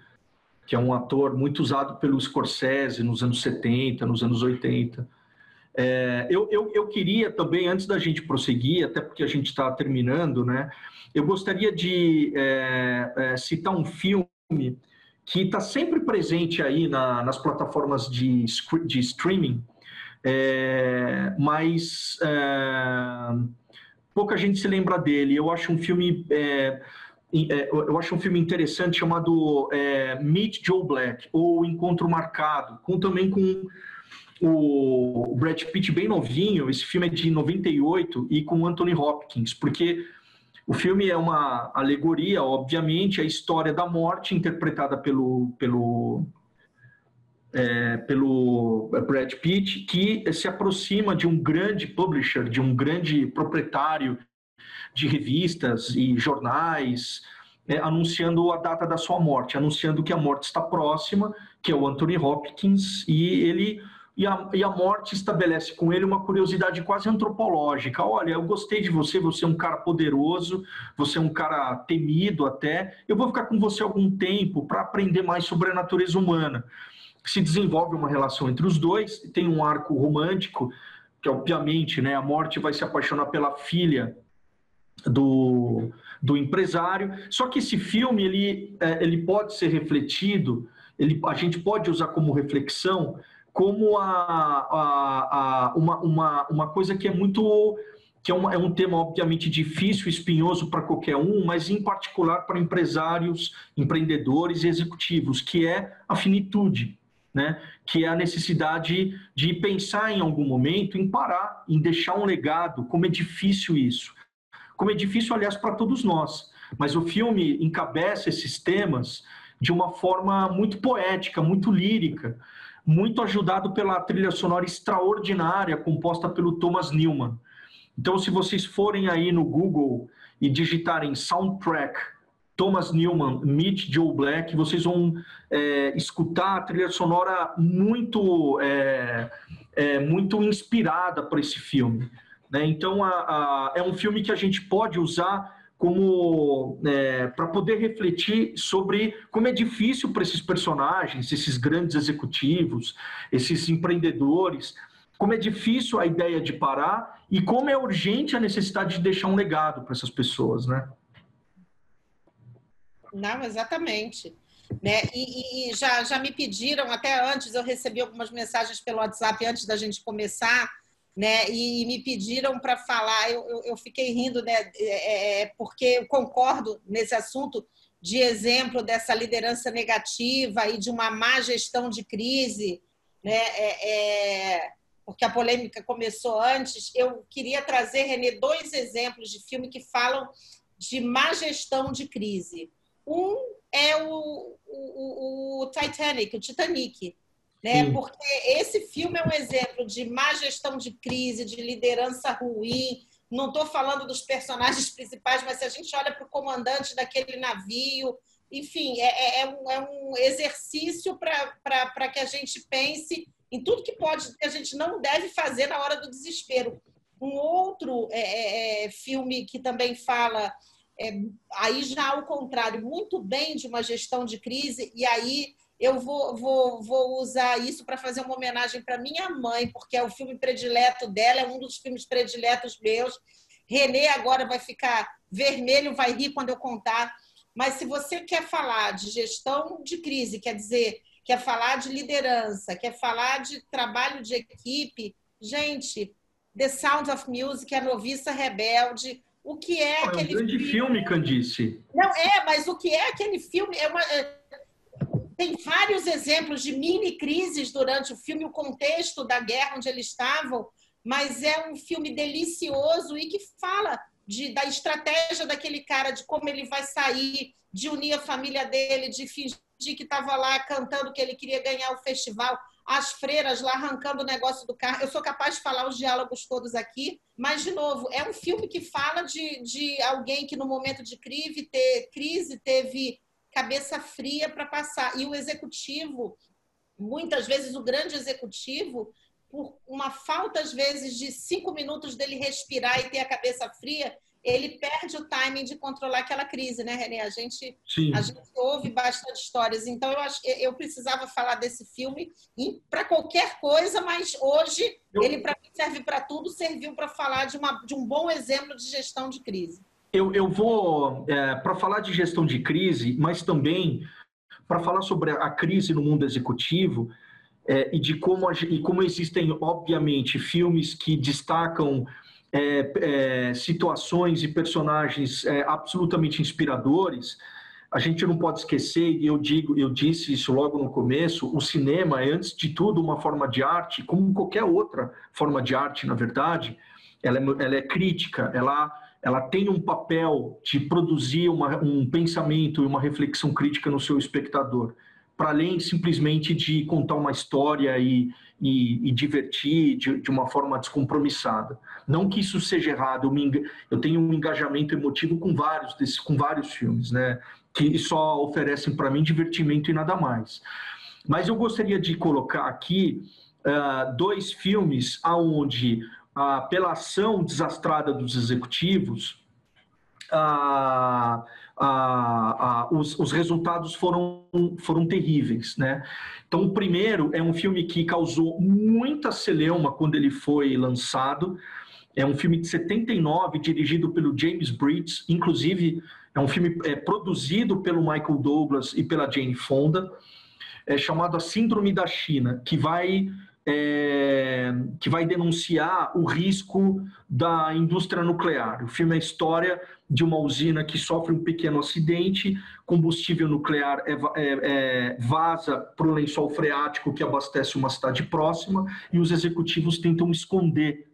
Speaker 3: que é um ator muito usado pelo Scorsese nos anos 70, nos anos 80. É, eu, eu, eu queria também, antes da gente prosseguir, até porque a gente está terminando, né? Eu gostaria de é, é, citar um filme que está sempre presente aí na, nas plataformas de, de streaming, é, mas é, pouca gente se lembra dele. Eu acho um filme é, eu acho um filme interessante chamado Meet Joe Black ou Encontro Marcado, com também com o Brad Pitt bem novinho, esse filme é de 98 e com Anthony Hopkins, porque o filme é uma alegoria, obviamente, a história da morte interpretada pelo pelo é, pelo Brad Pitt, que se aproxima de um grande publisher, de um grande proprietário de revistas e jornais, é, anunciando a data da sua morte, anunciando que a morte está próxima, que é o Anthony Hopkins, e ele e a, e a morte estabelece com ele uma curiosidade quase antropológica. Olha, eu gostei de você, você é um cara poderoso, você é um cara temido até, eu vou ficar com você algum tempo para aprender mais sobre a natureza humana. Se desenvolve uma relação entre os dois, tem um arco romântico, que obviamente né, a morte vai se apaixonar pela filha do, do empresário. Só que esse filme ele, é, ele pode ser refletido, ele, a gente pode usar como reflexão como a, a, a, uma, uma, uma coisa que é muito que é, uma, é um tema obviamente difícil, espinhoso para qualquer um, mas em particular para empresários, empreendedores e executivos, que é a finitude, né? que é a necessidade de pensar em algum momento, em parar, em deixar um legado, como é difícil isso. Como é difícil, aliás, para todos nós. Mas o filme encabeça esses temas de uma forma muito poética, muito lírica, muito ajudado pela trilha sonora extraordinária composta pelo Thomas Newman. Então, se vocês forem aí no Google e digitarem soundtrack Thomas Newman, Meet Joe Black, vocês vão é, escutar a trilha sonora muito, é, é, muito inspirada por esse filme. Né? Então, a, a, é um filme que a gente pode usar como é, para poder refletir sobre como é difícil para esses personagens, esses grandes executivos, esses empreendedores, como é difícil a ideia de parar e como é urgente a necessidade de deixar um legado para essas pessoas, né?
Speaker 2: Não, exatamente. Né? E, e, já, já me pediram, até antes, eu recebi algumas mensagens pelo WhatsApp antes da gente começar, né? E me pediram para falar, eu, eu, eu, fiquei rindo, né? É, é, é, porque eu concordo nesse assunto de exemplo dessa liderança negativa e de uma má gestão de crise, né? É, é, porque a polêmica começou antes. Eu queria trazer, Renê, dois exemplos de filme que falam de má gestão de crise. Um é o, o, o Titanic, o Titanic, né? Porque esse filme é um exemplo de má gestão de crise, de liderança ruim. Não estou falando dos personagens principais, mas se a gente olha para o comandante daquele navio, enfim, é, é, é, um, é um, exercício para que a gente pense em tudo que pode, que a gente não deve fazer na hora do desespero. Um outro é, é, é filme que também fala, é, aí já ao contrário, muito bem de uma gestão de crise, e aí eu vou, vou, vou usar isso para fazer uma homenagem para minha mãe, porque é o filme predileto dela, é um dos filmes prediletos meus. Renê agora vai ficar vermelho, vai rir quando eu contar. Mas se você quer falar de gestão de crise, quer dizer, quer falar de liderança, quer falar de trabalho de equipe, gente, The Sound of Music, A Noviça Rebelde, o que é,
Speaker 3: é
Speaker 2: aquele
Speaker 3: um grande filme, filme Candice.
Speaker 2: Não, é, mas o que é aquele filme? É uma, é, tem vários exemplos de mini crises durante o filme, o contexto da guerra onde eles estavam, mas é um filme delicioso e que fala de, da estratégia daquele cara, de como ele vai sair, de unir a família dele, de fingir que estava lá cantando que ele queria ganhar o festival, as freiras lá arrancando o negócio do carro. Eu sou capaz de falar os diálogos todos aqui, mas, de novo, é um filme que fala de, de alguém que, no momento de crise, ter, crise teve cabeça fria para passar. E o executivo, muitas vezes o grande executivo, por uma falta, às vezes, de cinco minutos dele respirar e ter a cabeça fria, ele perde o timing de controlar aquela crise, né, René? A gente, a gente ouve bastante histórias. Então, eu, acho, eu precisava falar desse filme para qualquer coisa, mas hoje eu... ele, para mim, serve para tudo, serviu para falar de, uma, de um bom exemplo de gestão de crise.
Speaker 3: Eu, eu vou, é, para falar de gestão de crise, mas também para falar sobre a crise no mundo executivo é, e de como, e como existem, obviamente, filmes que destacam é, é situações e personagens é, absolutamente inspiradores, a gente não pode esquecer, e eu digo, eu disse isso logo no começo, o cinema é antes de tudo uma forma de arte, como qualquer outra forma de arte, na verdade, ela é, ela é crítica, ela ela tem um papel de produzir uma, um pensamento e uma reflexão crítica no seu espectador, para além simplesmente de contar uma história e, e, e divertir de, de, uma forma descompromissada. Não que isso seja errado, eu, me, eu tenho um engajamento emotivo com vários desses, com vários filmes, né, que só oferecem para mim divertimento e nada mais. Mas eu gostaria de colocar aqui uh, dois filmes aonde ah, pela ação desastrada dos executivos, ah, ah, os, os, resultados foram, foram terríveis. Né? Então, o primeiro é um filme que causou muita celeuma quando ele foi lançado. É um filme de 79, dirigido pelo James Briggs, inclusive é um filme é, produzido pelo Michael Douglas e pela Jane Fonda, é chamado A Síndrome da China, que vai é, que vai denunciar o risco da indústria nuclear. O filme é a história de uma usina que sofre um pequeno acidente, combustível nuclear é, é, é vaza para o lençol freático que abastece uma cidade próxima e os executivos tentam esconder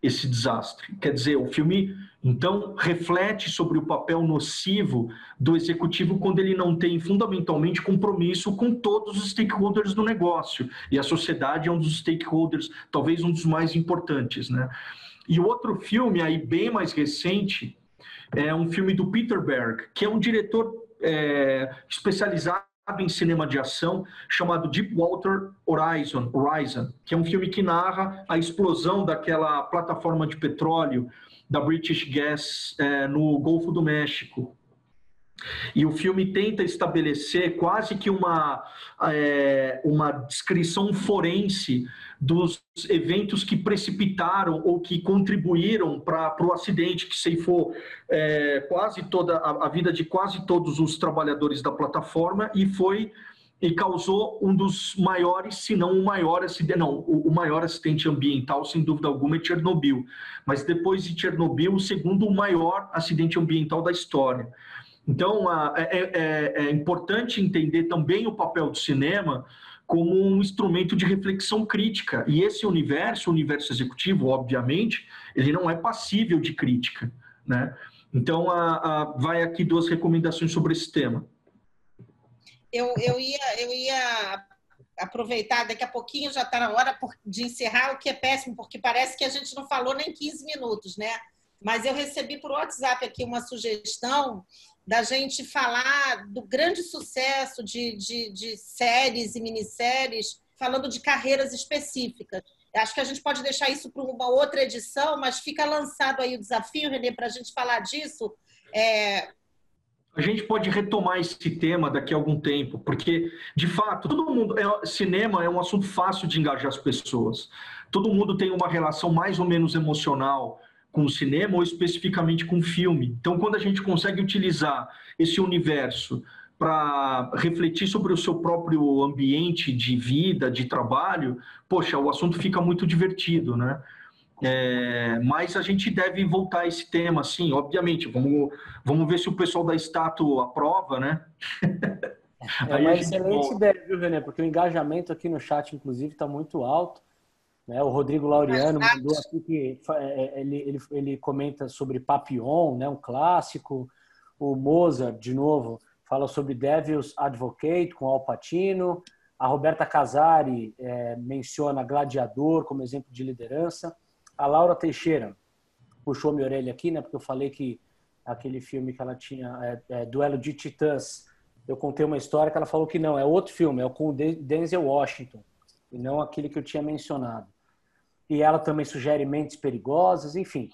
Speaker 3: esse desastre. Quer dizer, o filme então reflete sobre o papel nocivo do executivo quando ele não tem fundamentalmente compromisso com todos os stakeholders do negócio. E a sociedade é um dos stakeholders, talvez um dos mais importantes, né? E outro filme aí bem mais recente é um filme do Peter Berg, que é um diretor é, especializado em cinema de ação chamado Deepwater Horizon, Horizon, que é um filme que narra a explosão daquela plataforma de petróleo da British Gas é, no Golfo do México. E o filme tenta estabelecer quase que uma, é, uma descrição forense dos eventos que precipitaram ou que contribuíram para o acidente que ceifou é, quase toda a, a, vida de quase todos os trabalhadores da plataforma e foi e causou um dos maiores, se não o maior acidente, não, o, maior acidente ambiental, sem dúvida alguma, é Chernobyl. Mas depois de Chernobyl, o segundo maior acidente ambiental da história. Então, é, é, é, importante entender também o papel do cinema como um instrumento de reflexão crítica. E esse universo, o universo executivo, obviamente, ele não é passível de crítica. Né? Então, a, a, vai aqui duas recomendações sobre esse tema.
Speaker 2: Eu, eu, ia, eu ia aproveitar, daqui a pouquinho já está na hora de encerrar, o que é péssimo, porque parece que a gente não falou nem 15 minutos, né? Mas eu recebi por WhatsApp aqui uma sugestão da gente falar do grande sucesso de, de, de séries e minisséries, falando de carreiras específicas. Acho que a gente pode deixar isso para uma outra edição, mas fica lançado aí o desafio, Renê, para a gente falar disso. É...
Speaker 3: A gente pode retomar esse tema daqui a algum tempo, porque, de fato, todo mundo. É, cinema é um assunto fácil de engajar as pessoas. Todo mundo tem uma relação mais ou menos emocional com o cinema ou especificamente com o filme. Então, quando a gente consegue utilizar esse universo para refletir sobre o seu próprio ambiente de vida, de trabalho, poxa, o assunto fica muito divertido, né? É, mas a gente deve voltar a esse tema, sim, obviamente. Vamos, vamos ver se o pessoal da estátua aprova, né?
Speaker 1: É uma excelente ideia, viu, René? Porque o engajamento aqui no chat, inclusive, está muito alto. Né? O Rodrigo Laureano mandou aqui que é, é, ele, ele, ele comenta sobre Papillon, né? um clássico. O Mozart, de novo, fala sobre Devil's Advocate com Al Pacino. A Roberta Casari é, menciona Gladiador como exemplo de liderança. A Laura Teixeira puxou minha orelha aqui, né? Porque eu falei que aquele filme que ela tinha, é, é, Duelo de Titãs, eu contei uma história que ela falou que não, é outro filme, é com o Denzel Washington, e não aquele que eu tinha mencionado e ela também sugere Mentes Perigosas, enfim.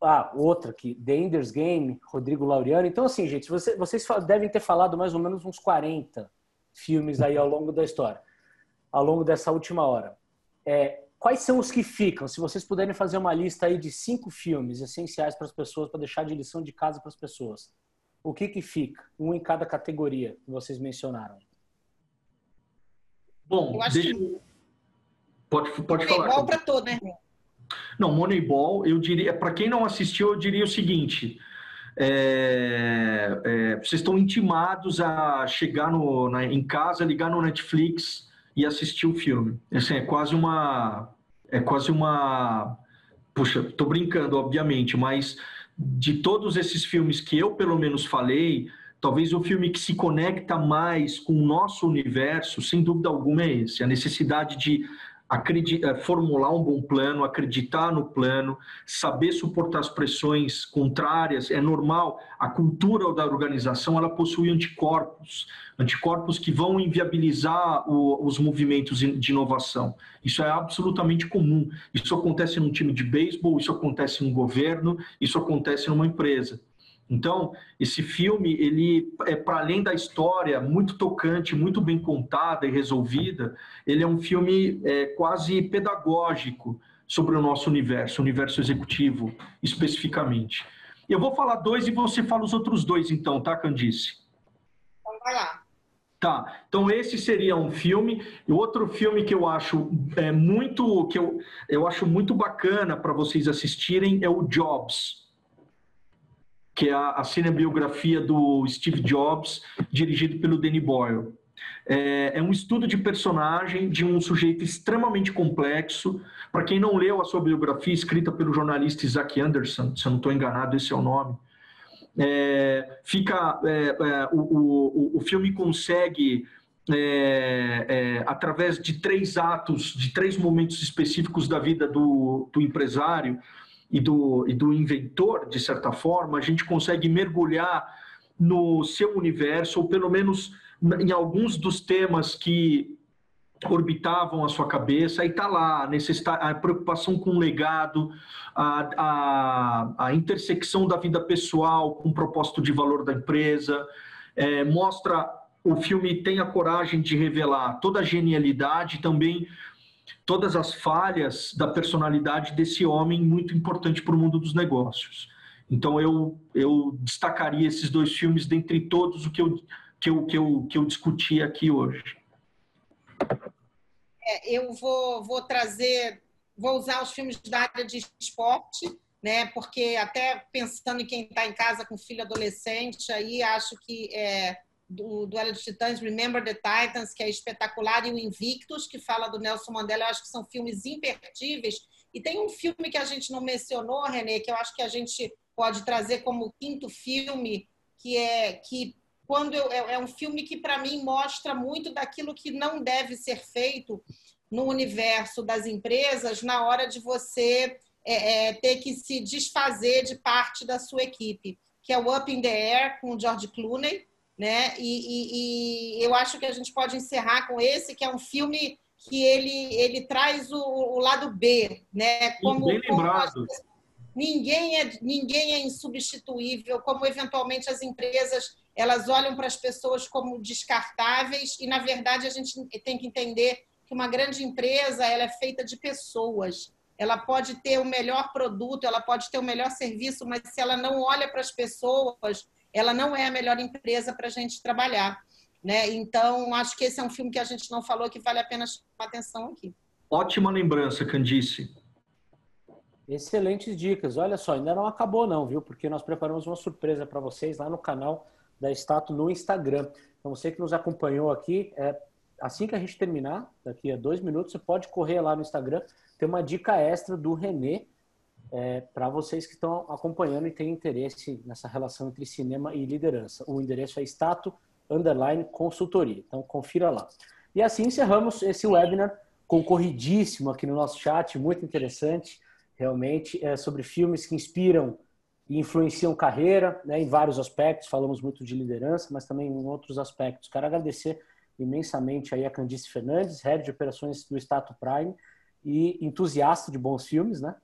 Speaker 1: Ah, outra aqui, The Ender's Game, Rodrigo Laureano. Então, assim, gente, vocês, vocês devem ter falado mais ou menos uns 40 filmes aí ao longo da história, ao longo dessa última hora. É, quais são os que ficam? Se vocês puderem fazer uma lista aí de cinco filmes essenciais para as pessoas, para deixar de lição de casa para as pessoas, o que que fica? Um em cada categoria que vocês mencionaram.
Speaker 3: Bom, deixa, que... Pode, pode falar.
Speaker 2: Moneyball para todo, né?
Speaker 3: Não, Moneyball, eu diria, para quem não assistiu, eu diria o seguinte: é, é, é, vocês estão intimados a chegar no, na, em casa, ligar no Netflix e assistir o filme. Assim, é quase uma. É quase uma. Puxa, estou brincando, obviamente, mas de todos esses filmes que eu, pelo menos, falei, talvez o filme que se conecta mais com o nosso universo, sem dúvida alguma, é esse. A necessidade de acreditar, eh, formular um bom plano, acreditar no plano, saber suportar as pressões contrárias, é normal. A cultura da organização ela possui anticorpos, anticorpos que vão inviabilizar o, os movimentos de inovação. Isso é absolutamente comum. Isso acontece num time de beisebol, isso acontece no governo, isso acontece numa empresa. Então, esse filme, ele é para além da história muito tocante, muito bem contada e resolvida, ele é um filme é, quase pedagógico sobre o nosso universo, o universo executivo especificamente. Eu vou falar dois e você fala os outros dois, então, tá, Candice?
Speaker 2: Então, vai lá.
Speaker 3: Tá, então esse seria um filme. E outro filme que eu acho é muito que eu, eu acho muito bacana para vocês assistirem é o Jobs que é a, a cinebiografia do Steve Jobs, dirigido pelo Danny Boyle. É, é, um estudo de personagem de um sujeito extremamente complexo. Para quem não leu a sua biografia, escrita pelo jornalista Isaac Anderson, se eu não estou enganado, esse é o nome. É, fica é, é o, o, o filme consegue é, é, através de três atos, de três momentos específicos da vida do, do empresário, e do, e do inventor, de certa forma, a gente consegue mergulhar no seu universo, ou pelo menos em alguns dos temas que orbitavam a sua cabeça, e está lá a, a preocupação com o legado, a, a, a, intersecção da vida pessoal com o propósito de valor da empresa, é, mostra, o filme tem a coragem de revelar toda a genialidade, também todas as falhas da personalidade desse homem muito importante para o mundo dos negócios. Então eu, eu destacaria esses dois filmes dentre todos o que eu, que eu, que eu, que eu discuti aqui hoje.
Speaker 2: É, eu vou, vou trazer, vou usar os filmes da área de esporte, né? Porque até pensando em quem está em casa com filho adolescente, aí acho que é, do Duelo de Titãs, Remember the Titans, que é espetacular, e o Invictus, que fala do Nelson Mandela, eu acho que são filmes imperdíveis. E tem um filme que a gente não mencionou, Renê, que eu acho que a gente pode trazer como quinto filme, que é que quando eu, é, é um filme que para mim mostra muito daquilo que não deve ser feito no universo das empresas na hora de você é, é, ter que se desfazer de parte da sua equipe, que é o Up in the Air com o George Clooney né? E, e, e, eu acho que a gente pode encerrar com esse, que é um filme que ele, ele traz o, o lado B, né?
Speaker 3: Como, Bem lembrado. Como
Speaker 2: ninguém é ninguém é insubstituível, como eventualmente as empresas elas olham para as pessoas como descartáveis e na verdade a gente tem que entender que uma grande empresa ela é feita de pessoas. Ela pode ter o melhor produto, ela pode ter o melhor serviço, mas se ela não olha para as pessoas, ela não é a melhor empresa para a gente trabalhar. Né? Então, acho que esse é um filme que a gente não falou que vale a pena chamar atenção aqui.
Speaker 3: Ótima lembrança, Candice.
Speaker 1: Excelentes dicas. Olha só, ainda não acabou não, viu? Porque nós preparamos uma surpresa para vocês lá no canal da Stato no Instagram. Então, você que nos acompanhou aqui, é, assim que a gente terminar, daqui a dois minutos, você pode correr lá no Instagram, tem uma dica extra do Renê, é, para vocês que estão acompanhando e têm interesse nessa relação entre cinema e liderança. O endereço é stato underline consultoria. Então confira lá. E assim encerramos esse webinar concorridíssimo aqui no nosso chat, muito interessante, realmente, é sobre filmes que inspiram e influenciam carreira, né, em vários aspectos. Falamos muito de liderança, mas também em outros aspectos. Quero agradecer imensamente aí a Candice Fernandes, head de operações do Stato Prime e entusiasta de bons filmes, né?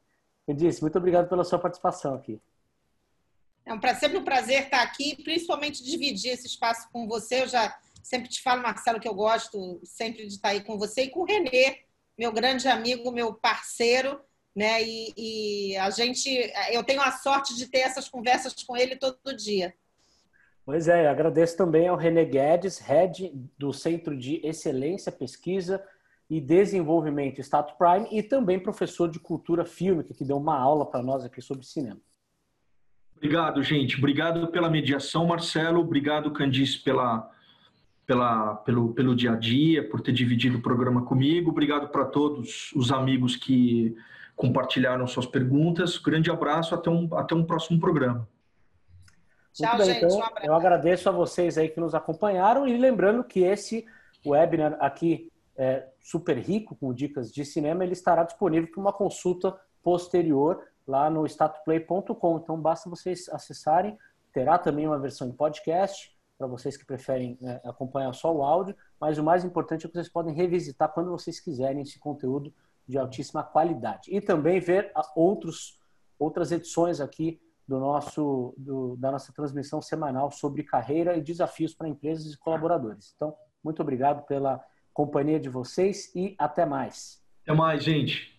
Speaker 1: Candice, muito obrigado pela sua participação aqui.
Speaker 2: É um prazer, sempre um prazer estar aqui, principalmente dividir esse espaço com você. Eu já sempre te falo, Marcelo, que eu gosto sempre de estar aí com você e com o Renê, meu grande amigo, meu parceiro, né? E, e a gente, eu tenho a sorte de ter essas conversas com ele todo dia.
Speaker 1: Pois é, agradeço também ao René Guedes, head do Centro de Excelência Pesquisa e Desenvolvimento Stato Prime e também professor de cultura fílmica, que deu uma aula para nós aqui sobre cinema.
Speaker 3: Obrigado, gente. Obrigado pela mediação, Marcelo. Obrigado, Candice, pela, pela, pelo, pelo dia a dia, por ter dividido o programa comigo. Obrigado para todos os amigos que compartilharam suas perguntas. Grande abraço, até um, até um próximo programa.
Speaker 1: Tchau, bem, gente. Então, um eu agradeço a vocês aí que nos acompanharam e lembrando que esse webinar aqui é super rico com dicas de cinema, ele estará disponível para uma consulta posterior lá no statuplay.com. Então basta vocês acessarem, terá também uma versão em podcast para vocês que preferem é, acompanhar só o áudio, mas o mais importante é que vocês podem revisitar quando vocês quiserem esse conteúdo de altíssima qualidade. E também ver outros, outras edições aqui do nosso, do, da nossa transmissão semanal sobre carreira e desafios para empresas e colaboradores. Então, muito obrigado pela companhia de vocês e até mais.
Speaker 3: Até mais, gente.